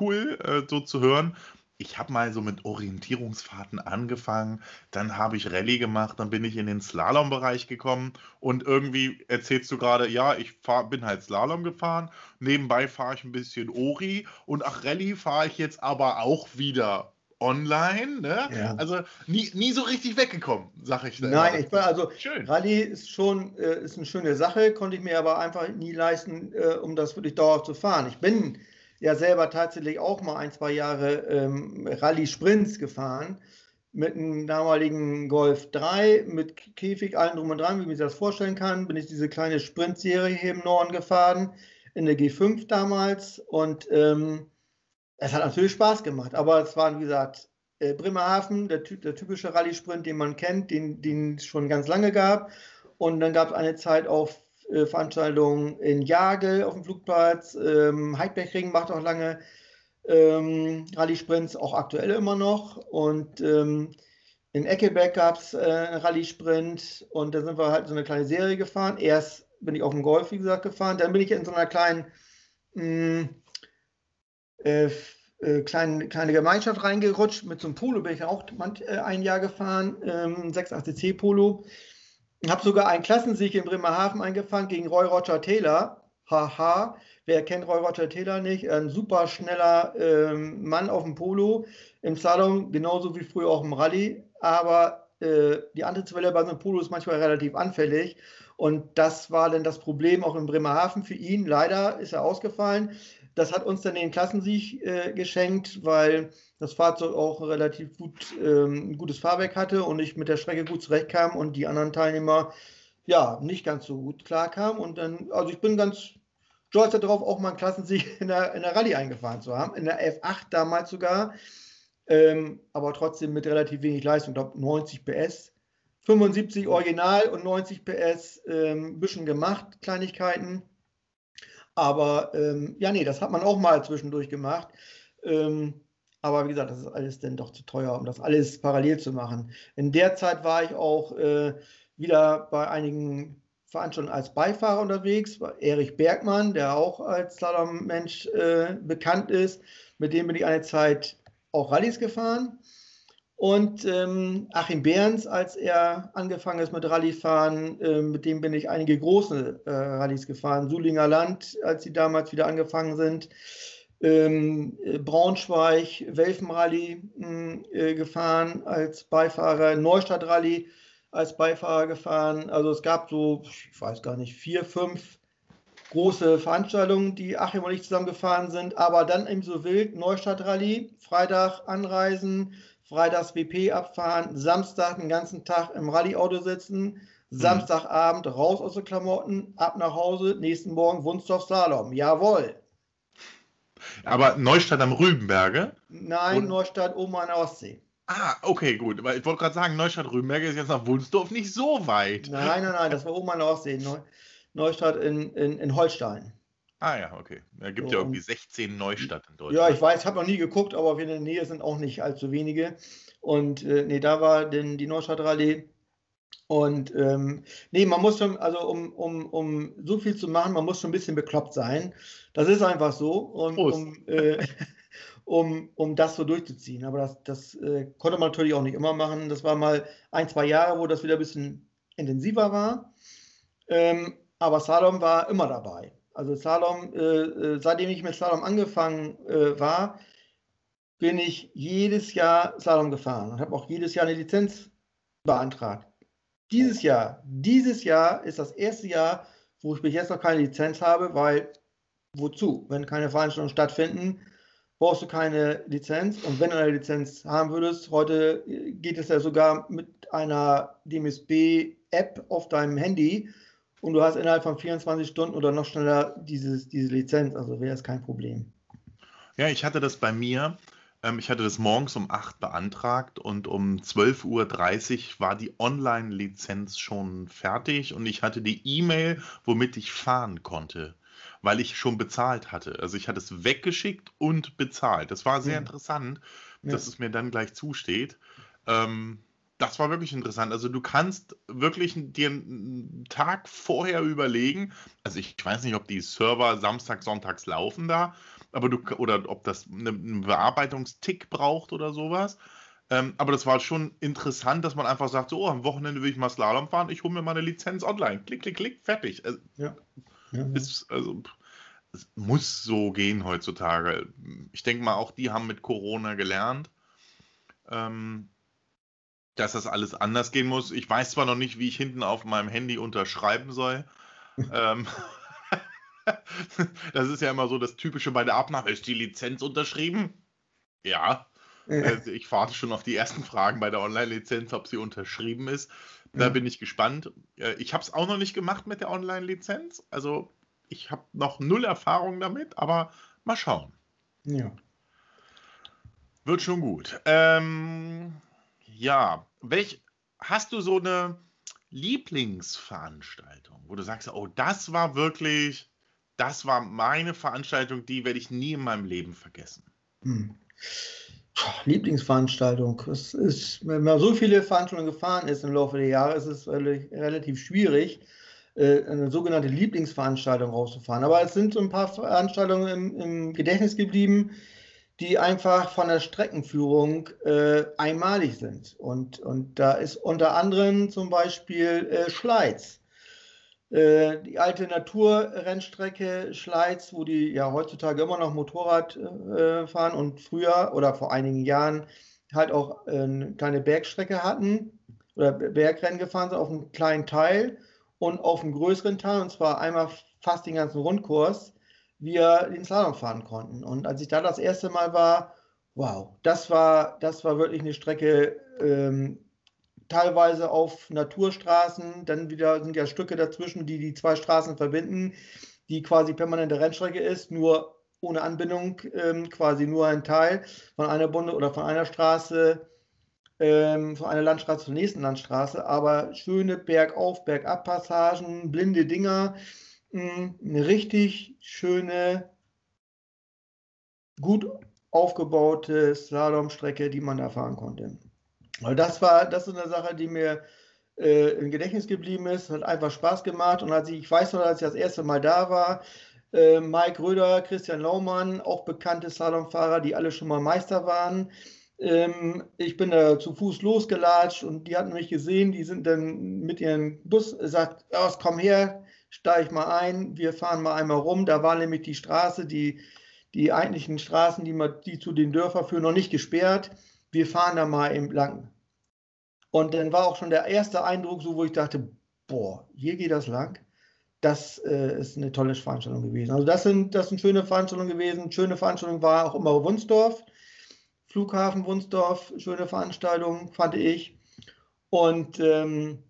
Speaker 1: cool, äh, so zu hören, ich habe mal so mit Orientierungsfahrten angefangen, dann habe ich Rallye gemacht, dann bin ich in den Slalom-Bereich gekommen und irgendwie erzählst du gerade, ja, ich fahr, bin halt Slalom gefahren, nebenbei fahre ich ein bisschen Ori und ach, Rallye fahre ich jetzt aber auch wieder online, ne? Ja. Also nie, nie so richtig weggekommen, sage ich.
Speaker 2: Da Nein, ich war also Schön. Rallye ist schon äh, ist eine schöne Sache, konnte ich mir aber einfach nie leisten, äh, um das wirklich dauerhaft zu fahren. Ich bin ja selber tatsächlich auch mal ein, zwei Jahre ähm, Rallye-Sprints gefahren mit einem damaligen Golf 3, mit Käfig, allen drum und dran, wie man sich das vorstellen kann, bin ich diese kleine Sprintserie hier im Norden gefahren, in der G5 damals. Und ähm, es hat natürlich Spaß gemacht, aber es waren, wie gesagt, äh, Bremerhaven, der, der typische Rallye-Sprint, den man kennt, den es schon ganz lange gab. Und dann gab es eine Zeit auf äh, Veranstaltungen in Jagel auf dem Flugplatz. Ähm, Heidbergring macht auch lange ähm, Rallye-Sprints, auch aktuell immer noch. Und ähm, in Eckeberg gab es äh, einen Rallye-Sprint und da sind wir halt so eine kleine Serie gefahren. Erst bin ich auf dem Golf, wie gesagt, gefahren. Dann bin ich in so einer kleinen, mh, mm, äh, äh, kleine, kleine Gemeinschaft reingerutscht. Mit so einem Polo bin ich auch äh, ein Jahr gefahren, ähm, 680C Polo. Ich habe sogar einen Klassensieg in Bremerhaven eingefangen gegen Roy Roger Taylor. Haha, wer kennt Roy Roger Taylor nicht? Ein super schneller ähm, Mann auf dem Polo im Salon, genauso wie früher auch im Rallye. Aber äh, die Antrittswelle bei so einem Polo ist manchmal relativ anfällig. Und das war dann das Problem auch in Bremerhaven für ihn. Leider ist er ausgefallen. Das hat uns dann den Klassensieg äh, geschenkt, weil das Fahrzeug auch relativ gut, ähm, ein gutes Fahrwerk hatte und ich mit der Strecke gut zurechtkam und die anderen Teilnehmer ja nicht ganz so gut klarkamen. Und dann, also ich bin ganz stolz darauf, auch mal einen Klassensieg in der, in der Rallye eingefahren zu haben, in der F8 damals sogar, ähm, aber trotzdem mit relativ wenig Leistung, ich glaube 90 PS. 75 Original und 90 PS, ähm, bisschen gemacht, Kleinigkeiten. Aber ähm, ja, nee, das hat man auch mal zwischendurch gemacht. Ähm, Aber wie gesagt, das ist alles dann doch zu teuer, um das alles parallel zu machen. In der Zeit war ich auch äh, wieder bei einigen Veranstaltungen als Beifahrer unterwegs. Erich Bergmann, der auch als Slalom-Mensch äh, bekannt ist. Mit dem bin ich eine Zeit auch Rallyes gefahren. Und ähm, Achim Behrens, als er angefangen ist mit Rallyfahren, äh, mit dem bin ich einige große äh, Rallyes gefahren. Sulinger Land, als sie damals wieder angefangen sind. Ähm, äh, Braunschweig, Welfenrally hm, äh, gefahren als Beifahrer. Neustadt Rally als Beifahrer gefahren. Also es gab so, ich weiß gar nicht, vier, fünf große Veranstaltungen, die Achim und ich zusammen gefahren sind. Aber dann eben so wild, Neustadt Rally, Freitag anreisen, freitags WP abfahren, Samstag den ganzen Tag im Rallye-Auto sitzen. Samstagabend raus aus den Klamotten, ab nach Hause, nächsten Morgen Wunsdorf Slalom. Jawohl.
Speaker 1: Aber Neustadt am Rübenberge?
Speaker 2: Nein, Und... Neustadt oben an der Ostsee.
Speaker 1: Ah, okay, gut. Weil ich wollte gerade sagen, Neustadt-Rübenberge ist jetzt nach Wunsdorf nicht so weit.
Speaker 2: Nein, nein, nein, das war oben an der Ostsee. Neustadt in, in, in Holstein.
Speaker 1: Ah ja, okay. Es gibt so, ja irgendwie 16 Neustadt in Deutschland.
Speaker 2: Ja, ich weiß, ich habe noch nie geguckt, aber in der Nähe sind auch nicht allzu wenige. Und äh, nee, da war denn die Neustadt-Rallye. Und ähm, nee, man muss schon, also um, um, um so viel zu machen, man muss schon ein bisschen bekloppt sein. Das ist einfach so. Und um, äh, um, um das so durchzuziehen. Aber das, das äh, konnte man natürlich auch nicht immer machen. Das war mal ein, zwei Jahre, wo das wieder ein bisschen intensiver war. Ähm, aber Salom war immer dabei. Also Slalom, äh, äh, seitdem ich mit Slalom angefangen äh, war, bin ich jedes Jahr Slalom gefahren und habe auch jedes Jahr eine Lizenz beantragt. Dieses Jahr, dieses Jahr ist das erste Jahr, wo ich bis jetzt noch keine Lizenz habe, weil wozu? Wenn keine Veranstaltungen stattfinden, brauchst du keine Lizenz. Und wenn du eine Lizenz haben würdest, heute geht es ja sogar mit einer DMSB-App auf deinem Handy, und du hast innerhalb von 24 Stunden oder noch schneller dieses, diese Lizenz. Also wäre es kein Problem.
Speaker 1: Ja, ich hatte das bei mir. Ähm, ich hatte das morgens um 8 beantragt und um 12.30 Uhr war die Online-Lizenz schon fertig und ich hatte die E-Mail, womit ich fahren konnte, weil ich schon bezahlt hatte. Also ich hatte es weggeschickt und bezahlt. Das war sehr ja. interessant, dass ja. es mir dann gleich zusteht. Ähm, das war wirklich interessant. Also du kannst wirklich dir einen Tag vorher überlegen, also ich weiß nicht, ob die Server Samstag, Sonntags laufen da, aber du oder ob das einen Bearbeitungstick braucht oder sowas. Ähm, aber das war schon interessant, dass man einfach sagt, so oh, am Wochenende will ich mal Slalom fahren, ich hole mir meine Lizenz online. Klick, klick, klick, fertig. Also, ja. Ja, ist, also, es muss so gehen heutzutage. Ich denke mal, auch die haben mit Corona gelernt. Ähm, dass das alles anders gehen muss. Ich weiß zwar noch nicht, wie ich hinten auf meinem Handy unterschreiben soll. ähm, das ist ja immer so das Typische bei der Abnahme. Ist die Lizenz unterschrieben? Ja. Also ich warte schon auf die ersten Fragen bei der Online-Lizenz, ob sie unterschrieben ist. Da ja. bin ich gespannt. Äh, ich habe es auch noch nicht gemacht mit der Online-Lizenz. Also ich habe noch null Erfahrung damit, aber mal schauen.
Speaker 2: Ja.
Speaker 1: Wird schon gut. Ähm, ja, welch, hast du so eine Lieblingsveranstaltung, wo du sagst, oh, das war wirklich, das war meine Veranstaltung, die werde ich nie in meinem Leben vergessen? Hm.
Speaker 2: Lieblingsveranstaltung. Es ist, wenn man so viele Veranstaltungen gefahren ist im Laufe der Jahre, ist es relativ schwierig, äh, eine sogenannte Lieblingsveranstaltung rauszufahren. Aber es sind so ein paar Veranstaltungen im, im Gedächtnis geblieben, die einfach von der Streckenführung äh, einmalig sind. Und, und da ist unter anderem zum Beispiel äh, Schleiz. Äh, die alte Naturrennstrecke Schleiz, wo die ja heutzutage immer noch Motorrad äh, fahren und früher oder vor einigen Jahren halt auch äh, eine kleine Bergstrecke hatten oder Bergrennen gefahren sind auf einem kleinen Teil und auf einem größeren Teil, und zwar einmal fast den ganzen Rundkurs wir den Slalom fahren konnten. Und als ich da das erste Mal war, wow, das war, das war wirklich eine Strecke, ähm, teilweise auf Naturstraßen, dann wieder sind ja Stücke dazwischen, die die zwei Straßen verbinden, die quasi permanente Rennstrecke ist, nur ohne Anbindung, ähm, quasi nur ein Teil von einer Bunde oder von einer Straße, ähm, von einer Landstraße zur nächsten Landstraße, aber schöne Bergauf, Bergab-Passagen, blinde Dinger, eine richtig schöne, gut aufgebaute Slalomstrecke, die man da fahren konnte. Also das war, das ist eine Sache, die mir äh, im Gedächtnis geblieben ist, hat einfach Spaß gemacht und als ich, ich weiß noch, als ich das erste Mal da war, äh, Mike Röder, Christian Laumann, auch bekannte Slalomfahrer, die alle schon mal Meister waren. Ähm, ich bin da zu Fuß losgelatscht und die hatten mich gesehen, die sind dann mit ihrem Bus gesagt, oh, komm her, steig mal ein, wir fahren mal einmal rum. Da war nämlich die Straße, die, die eigentlichen Straßen, die, man, die zu den Dörfern führen, noch nicht gesperrt. Wir fahren da mal entlang. Und dann war auch schon der erste Eindruck so, wo ich dachte, boah, hier geht das lang. Das äh, ist eine tolle Veranstaltung gewesen. Also das sind, das sind schöne Veranstaltungen gewesen. Schöne Veranstaltung war auch immer Wunsdorf. Flughafen Wunsdorf, schöne Veranstaltung, fand ich. Und ähm,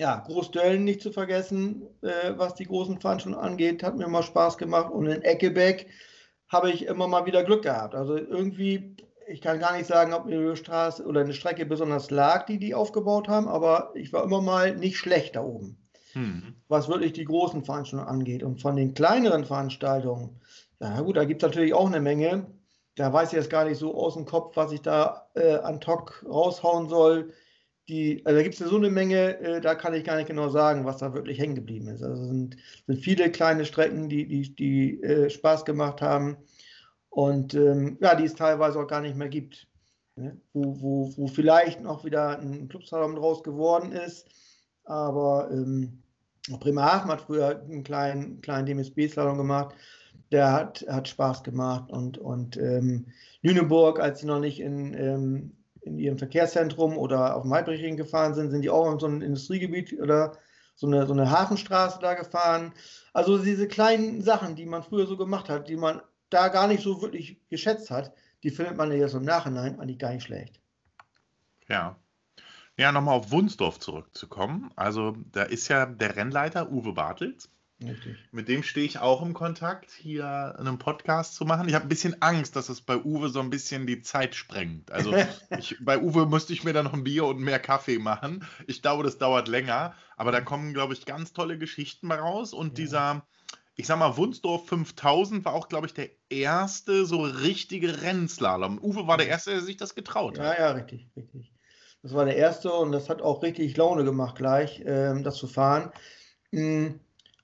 Speaker 2: ja, Großdöllen nicht zu vergessen, äh, was die großen Veranstaltungen angeht, hat mir immer Spaß gemacht. Und in Eckebeck habe ich immer mal wieder Glück gehabt. Also irgendwie, ich kann gar nicht sagen, ob mir eine Straße oder eine Strecke besonders lag, die die aufgebaut haben, aber ich war immer mal nicht schlecht da oben, hm. was wirklich die großen Veranstaltungen angeht. Und von den kleineren Veranstaltungen, ja gut, da gibt es natürlich auch eine Menge da weiß ich jetzt gar nicht so aus dem Kopf, was ich da äh, an Tok raushauen soll. Die, also da gibt es so eine Menge, äh, da kann ich gar nicht genau sagen, was da wirklich hängen geblieben ist. Also sind, sind viele kleine Strecken, die, die, die äh, Spaß gemacht haben und ähm, ja, die es teilweise auch gar nicht mehr gibt. Ne? Wo, wo, wo vielleicht noch wieder ein Clubsalon draus geworden ist, aber ähm, Bremerhaven hat früher einen kleinen, kleinen DMSB-Salon gemacht der hat, hat Spaß gemacht. Und, und ähm, Lüneburg, als sie noch nicht in, ähm, in ihrem Verkehrszentrum oder auf dem Heidrichring gefahren sind, sind die auch in so ein Industriegebiet oder so eine, so eine Hafenstraße da gefahren. Also diese kleinen Sachen, die man früher so gemacht hat, die man da gar nicht so wirklich geschätzt hat, die findet man jetzt im Nachhinein eigentlich gar nicht schlecht.
Speaker 1: Ja. Ja, nochmal auf Wunsdorf zurückzukommen. Also da ist ja der Rennleiter Uwe Bartels. Richtig. Mit dem stehe ich auch im Kontakt, hier einen Podcast zu machen. Ich habe ein bisschen Angst, dass es bei Uwe so ein bisschen die Zeit sprengt. Also ich, bei Uwe müsste ich mir dann noch ein Bier und mehr Kaffee machen. Ich glaube, das dauert länger, aber da kommen, glaube ich, ganz tolle Geschichten raus. Und ja. dieser, ich sag mal, Wunsdorf 5000 war auch, glaube ich, der erste so richtige Rennslalom. Uwe war der Erste, der sich das getraut
Speaker 2: hat. Ja, ja, richtig, richtig. Das war der Erste und das hat auch richtig Laune gemacht, gleich ähm, das zu fahren. Mhm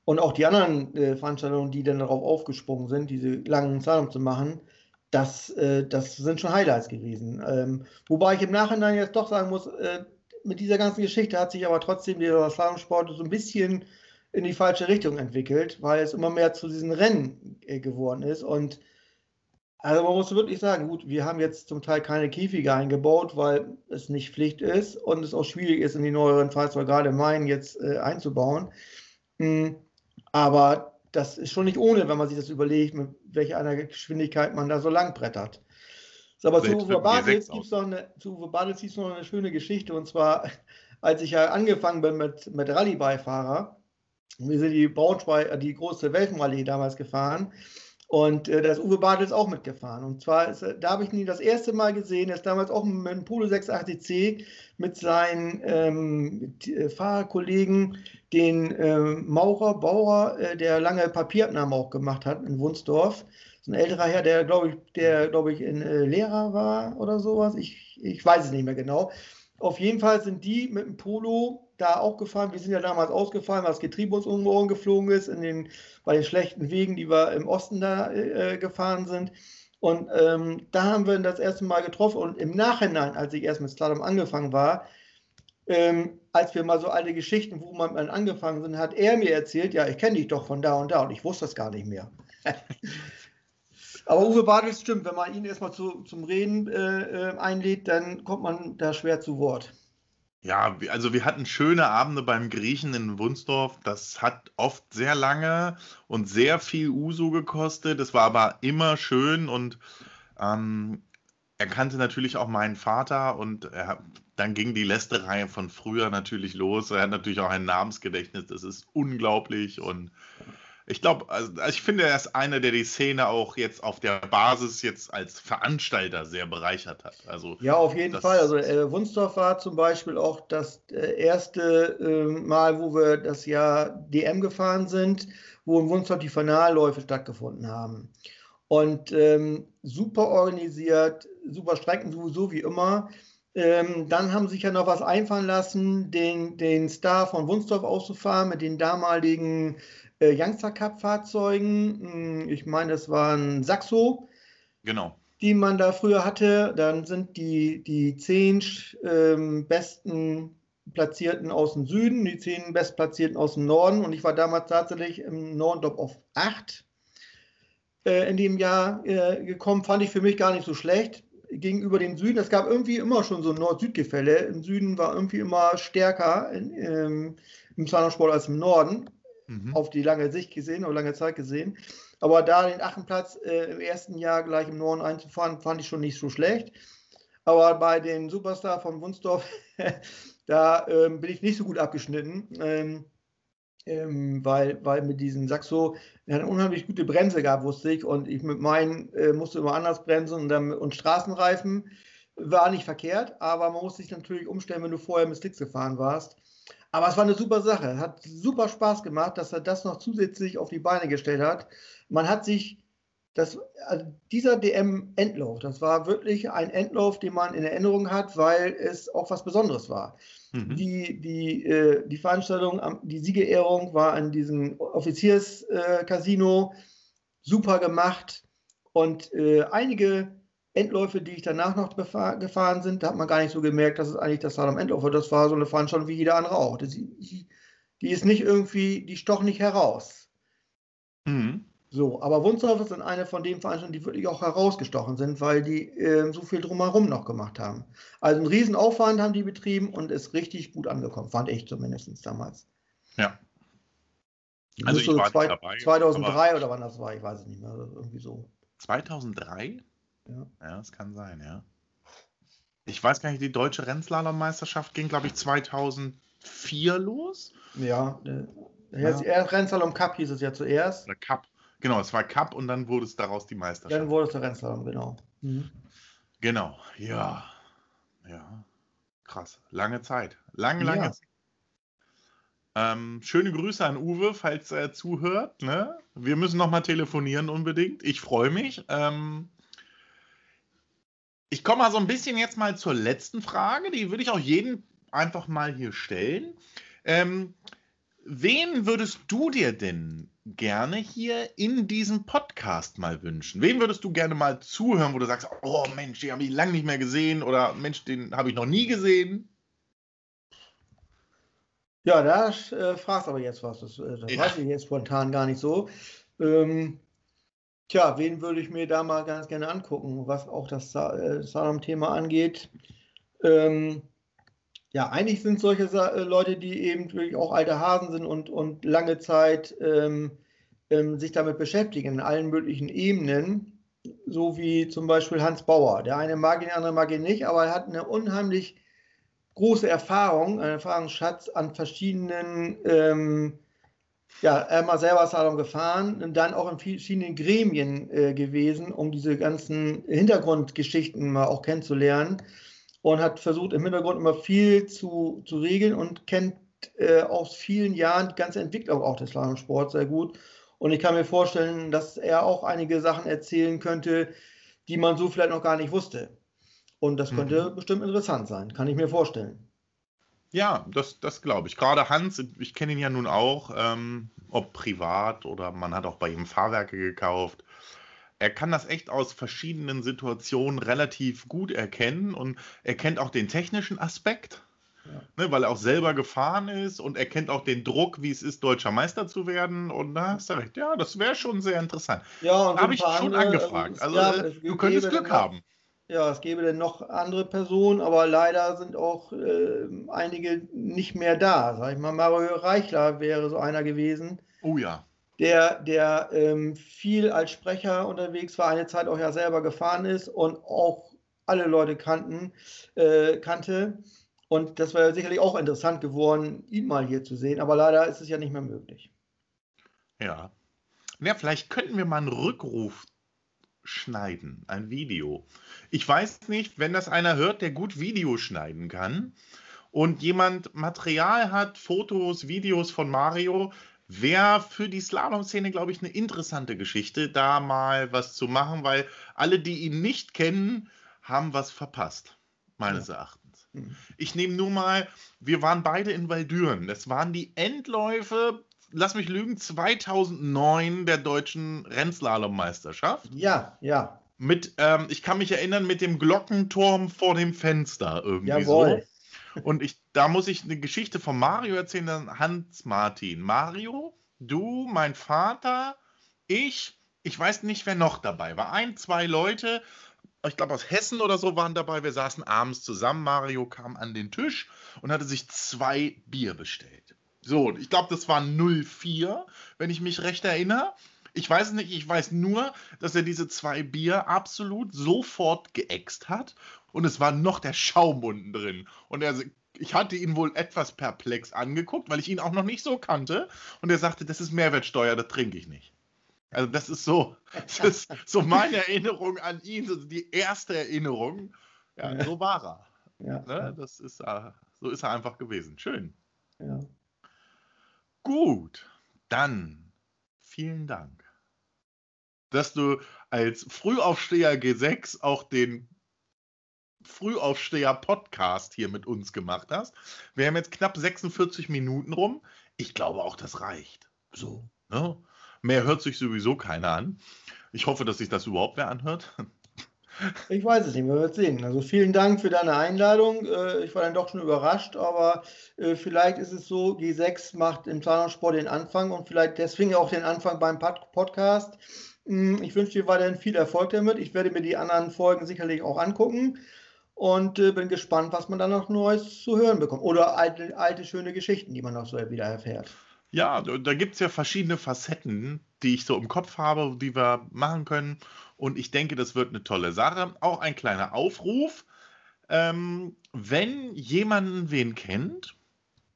Speaker 2: und auch die anderen äh, Veranstaltungen, die dann darauf aufgesprungen sind, diese langen Zahlungen zu machen, das, äh, das sind schon Highlights gewesen. Ähm, wobei ich im Nachhinein jetzt doch sagen muss, äh, mit dieser ganzen Geschichte hat sich aber trotzdem der Slalomsport so ein bisschen in die falsche Richtung entwickelt, weil es immer mehr zu diesen Rennen äh, geworden ist. Und also man muss wirklich sagen, gut, wir haben jetzt zum Teil keine Käfige eingebaut, weil es nicht Pflicht ist und es auch schwierig ist, in die neueren Fahrzeuge, gerade meinen, jetzt äh, einzubauen. Hm. Aber das ist schon nicht ohne, wenn man sich das überlegt, mit welcher einer Geschwindigkeit man da so lang brettert. Aber zu Uwe Bartels gibt es noch, eine, noch eine schöne Geschichte. Und zwar, als ich ja angefangen bin mit, mit Rallye-Beifahrer, wir sind die Braunschweig, die große Weltenrallye damals gefahren. Und äh, da ist Uwe Bartels auch mitgefahren. Und zwar, ist, da habe ich ihn das erste Mal gesehen, er ist damals auch mit dem Polo 680C mit seinen ähm, äh, Fahrerkollegen, den äh, Maurer, Bauer, äh, der lange Papierabnahmen auch gemacht hat in Wunsdorf. So ein älterer Herr, der, glaube ich, der, glaube ich, in äh, Lehrer war oder sowas. Ich, ich weiß es nicht mehr genau. Auf jeden Fall sind die mit dem Polo da auch gefahren. Wir sind ja damals ausgefallen, weil das Getriebe uns um Ohren geflogen ist, in den, bei den schlechten Wegen, die wir im Osten da äh, gefahren sind. Und ähm, da haben wir ihn das erste Mal getroffen. Und im Nachhinein, als ich erst mit Slalom angefangen war, ähm, als wir mal so alte Geschichten, wo man angefangen sind, hat er mir erzählt, ja, ich kenne dich doch von da und da. Und ich wusste das gar nicht mehr. Aber Uwe Bartels stimmt, wenn man ihn erstmal zu, zum Reden äh, äh, einlädt, dann kommt man da schwer zu Wort.
Speaker 1: Ja, also wir hatten schöne Abende beim Griechen in Wunsdorf. Das hat oft sehr lange und sehr viel Uso gekostet. Es war aber immer schön und ähm, er kannte natürlich auch meinen Vater und er, dann ging die Lästerei von früher natürlich los. Er hat natürlich auch ein Namensgedächtnis, das ist unglaublich und ich glaube, also, also, ich finde, er ist einer, der die Szene auch jetzt auf der Basis jetzt als Veranstalter sehr bereichert hat. Also,
Speaker 2: ja, auf jeden Fall. Also äh, Wunsdorf war zum Beispiel auch das äh, erste äh, Mal, wo wir das Jahr DM gefahren sind, wo in Wunsdorf die Finalläufe stattgefunden haben. Und ähm, super organisiert, super Strecken, sowieso wie immer. Ähm, dann haben sich ja noch was einfallen lassen, den, den Star von Wunsdorf auszufahren mit den damaligen äh, Youngster Cup Fahrzeugen. Hm, ich meine, das war ein Saxo.
Speaker 1: Genau.
Speaker 2: Die man da früher hatte. Dann sind die, die zehn ähm, besten Platzierten aus dem Süden, die zehn bestplatzierten aus dem Norden. Und ich war damals tatsächlich im Norden, glaube auf acht äh, in dem Jahr äh, gekommen. Fand ich für mich gar nicht so schlecht gegenüber dem Süden. Es gab irgendwie immer schon so ein Nord-Süd-Gefälle. Im Süden war irgendwie immer stärker in, ähm, im Slalomsport als im Norden. Mhm. Auf die lange Sicht gesehen, auf lange Zeit gesehen. Aber da den achten Platz äh, im ersten Jahr gleich im Norden einzufahren, fand ich schon nicht so schlecht. Aber bei den Superstar von Wunsdorf, da ähm, bin ich nicht so gut abgeschnitten. Ähm, ähm, weil, weil mit diesem Saxo eine unheimlich gute Bremse gab, wusste ich. Und ich mit meinen äh, musste immer anders bremsen und, dann, und Straßenreifen war nicht verkehrt, aber man musste sich natürlich umstellen, wenn du vorher mit Slicks gefahren warst. Aber es war eine super Sache. Hat super Spaß gemacht, dass er das noch zusätzlich auf die Beine gestellt hat. Man hat sich das, also dieser DM-Endlauf, das war wirklich ein Endlauf, den man in Erinnerung hat, weil es auch was Besonderes war. Mhm. Die, die, äh, die Veranstaltung, die Siegerehrung war an diesem Offizierscasino äh, super gemacht und äh, einige Endläufe, die ich danach noch gefahren sind, da hat man gar nicht so gemerkt, dass es eigentlich das Slalom Endlauf war. Das war so eine Veranstaltung wie jeder andere auch. Die, die ist nicht irgendwie, die stoch nicht heraus. Mhm. So, aber Wunsdorf sind eine von den Veranstaltungen, die wirklich auch herausgestochen sind, weil die äh, so viel drumherum noch gemacht haben. Also einen riesen Aufwand haben die betrieben und ist richtig gut angekommen, fand ich zumindest damals.
Speaker 1: Ja.
Speaker 2: Also ich war zwei, dabei, 2003 oder wann das war, ich weiß es nicht mehr, irgendwie so.
Speaker 1: 2003? Ja. Ja, das kann sein, ja. Ich weiß gar nicht, die deutsche Rennslalom-Meisterschaft ging, glaube ich, 2004 los.
Speaker 2: Ja, der, ja. Rennslalom Cup hieß es ja zuerst.
Speaker 1: Der Cup. Genau, es war Cup und dann wurde es daraus die Meisterschaft.
Speaker 2: Dann wurde es der Rennslalom, genau.
Speaker 1: Mhm. Genau, ja. Ja, krass. Lange Zeit. Lange, lange ja. Zeit. Ähm, schöne Grüße an Uwe, falls er zuhört. Ne? Wir müssen nochmal telefonieren unbedingt. Ich freue mich. Ähm, ich komme mal so ein bisschen jetzt mal zur letzten Frage. Die würde ich auch jedem einfach mal hier stellen. Ähm, wen würdest du dir denn gerne hier in diesem Podcast mal wünschen? Wen würdest du gerne mal zuhören, wo du sagst, oh Mensch, den habe ich lange nicht mehr gesehen oder Mensch, den habe ich noch nie gesehen?
Speaker 2: Ja, da äh, fragst aber jetzt was. Das, äh, das ja. weiß ich jetzt spontan gar nicht so. Ähm, tja, wen würde ich mir da mal ganz gerne angucken, was auch das äh, Salom-Thema angeht? Ähm, ja, eigentlich sind solche äh, Leute, die eben wirklich auch alte Hasen sind und, und lange Zeit ähm, ähm, sich damit beschäftigen, in allen möglichen Ebenen, so wie zum Beispiel Hans Bauer. Der eine mag ihn, der andere mag ihn nicht, aber er hat eine unheimlich große Erfahrung, einen Erfahrungsschatz an verschiedenen, ähm, ja, er war selber Salon gefahren und dann auch in verschiedenen Gremien äh, gewesen, um diese ganzen Hintergrundgeschichten mal auch kennenzulernen und hat versucht im Hintergrund immer viel zu, zu regeln und kennt äh, aus vielen Jahren die ganze Entwicklung auch des Slalomsports sehr gut. Und ich kann mir vorstellen, dass er auch einige Sachen erzählen könnte, die man so vielleicht noch gar nicht wusste. Und das könnte mhm. bestimmt interessant sein, kann ich mir vorstellen.
Speaker 1: Ja, das, das glaube ich. Gerade Hans, ich kenne ihn ja nun auch, ähm, ob privat oder man hat auch bei ihm Fahrwerke gekauft er kann das echt aus verschiedenen Situationen relativ gut erkennen und er kennt auch den technischen Aspekt, ja. ne, weil er auch selber gefahren ist und er kennt auch den Druck, wie es ist, deutscher Meister zu werden. Und da hast du recht, ja, das wäre schon sehr interessant.
Speaker 2: Ja,
Speaker 1: habe ich schon andere, angefragt. Also, ja, äh, du könntest Glück haben.
Speaker 2: Ja, es gäbe dann noch andere Personen, aber leider sind auch äh, einige nicht mehr da. Sag ich mal, Mario Reichler wäre so einer gewesen.
Speaker 1: Oh ja
Speaker 2: der, der ähm, viel als Sprecher unterwegs war, eine Zeit auch ja selber gefahren ist und auch alle Leute kannten, äh, kannte. Und das wäre sicherlich auch interessant geworden, ihn mal hier zu sehen, aber leider ist es ja nicht mehr möglich.
Speaker 1: Ja. Ja, vielleicht könnten wir mal einen Rückruf schneiden, ein Video. Ich weiß nicht, wenn das einer hört, der gut Video schneiden kann und jemand Material hat, Fotos, Videos von Mario, wäre für die Slalom-Szene, glaube ich, eine interessante Geschichte, da mal was zu machen, weil alle, die ihn nicht kennen, haben was verpasst, meines ja. Erachtens. Mhm. Ich nehme nur mal, wir waren beide in Waldüren. Das waren die Endläufe, lass mich lügen, 2009 der deutschen Rennslalom-Meisterschaft.
Speaker 2: Ja, ja.
Speaker 1: Mit, ähm, ich kann mich erinnern, mit dem Glockenturm vor dem Fenster irgendwie Jawohl. so. Und ich, da muss ich eine Geschichte von Mario erzählen, Hans Martin. Mario, du, mein Vater, ich, ich weiß nicht, wer noch dabei war. Ein, zwei Leute, ich glaube aus Hessen oder so waren dabei. Wir saßen abends zusammen. Mario kam an den Tisch und hatte sich zwei Bier bestellt. So, ich glaube, das war 04, wenn ich mich recht erinnere. Ich weiß nicht, ich weiß nur, dass er diese zwei Bier absolut sofort geäxt hat und es war noch der Schaum unten drin. Und er, ich hatte ihn wohl etwas perplex angeguckt, weil ich ihn auch noch nicht so kannte. Und er sagte, das ist Mehrwertsteuer, das trinke ich nicht. Also das ist so, das ist so meine Erinnerung an ihn, so die erste Erinnerung. Ja, so war er. Ja. Ne? Das ist, äh, so ist er einfach gewesen. Schön. Ja. Gut, dann vielen Dank, dass du als Frühaufsteher G6 auch den Frühaufsteher-Podcast hier mit uns gemacht hast. Wir haben jetzt knapp 46 Minuten rum. Ich glaube auch, das reicht. So. Ne? Mehr hört sich sowieso keiner an. Ich hoffe, dass sich das überhaupt wer anhört.
Speaker 2: Ich weiß es nicht, wir werden sehen. Also vielen Dank für deine Einladung. Äh, ich war dann doch schon überrascht, aber äh, vielleicht ist es so, G6 macht im Zahnsport den Anfang und vielleicht deswegen auch den Anfang beim Podcast. Hm, ich wünsche dir weiterhin viel Erfolg damit. Ich werde mir die anderen Folgen sicherlich auch angucken und äh, bin gespannt, was man dann noch Neues zu hören bekommt. Oder alte, alte schöne Geschichten, die man noch so wieder erfährt.
Speaker 1: Ja, da gibt es ja verschiedene Facetten, die ich so im Kopf habe, die wir machen können. Und ich denke, das wird eine tolle Sache. Auch ein kleiner Aufruf. Ähm, wenn jemanden wen kennt,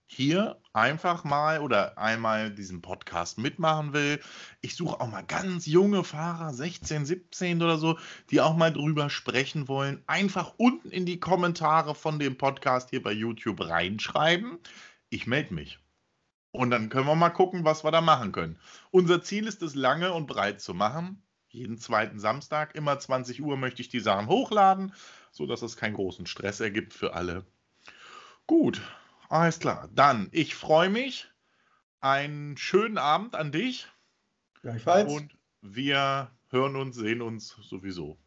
Speaker 1: hier einfach mal oder einmal diesen Podcast mitmachen will. Ich suche auch mal ganz junge Fahrer, 16, 17 oder so, die auch mal drüber sprechen wollen. Einfach unten in die Kommentare von dem Podcast hier bei YouTube reinschreiben. Ich melde mich. Und dann können wir mal gucken, was wir da machen können. Unser Ziel ist es, lange und breit zu machen. Jeden zweiten Samstag, immer 20 Uhr, möchte ich die Sachen hochladen, sodass es keinen großen Stress ergibt für alle. Gut, alles klar. Dann, ich freue mich. Einen schönen Abend an dich.
Speaker 2: Gleichfalls.
Speaker 1: Und wir hören uns, sehen uns sowieso.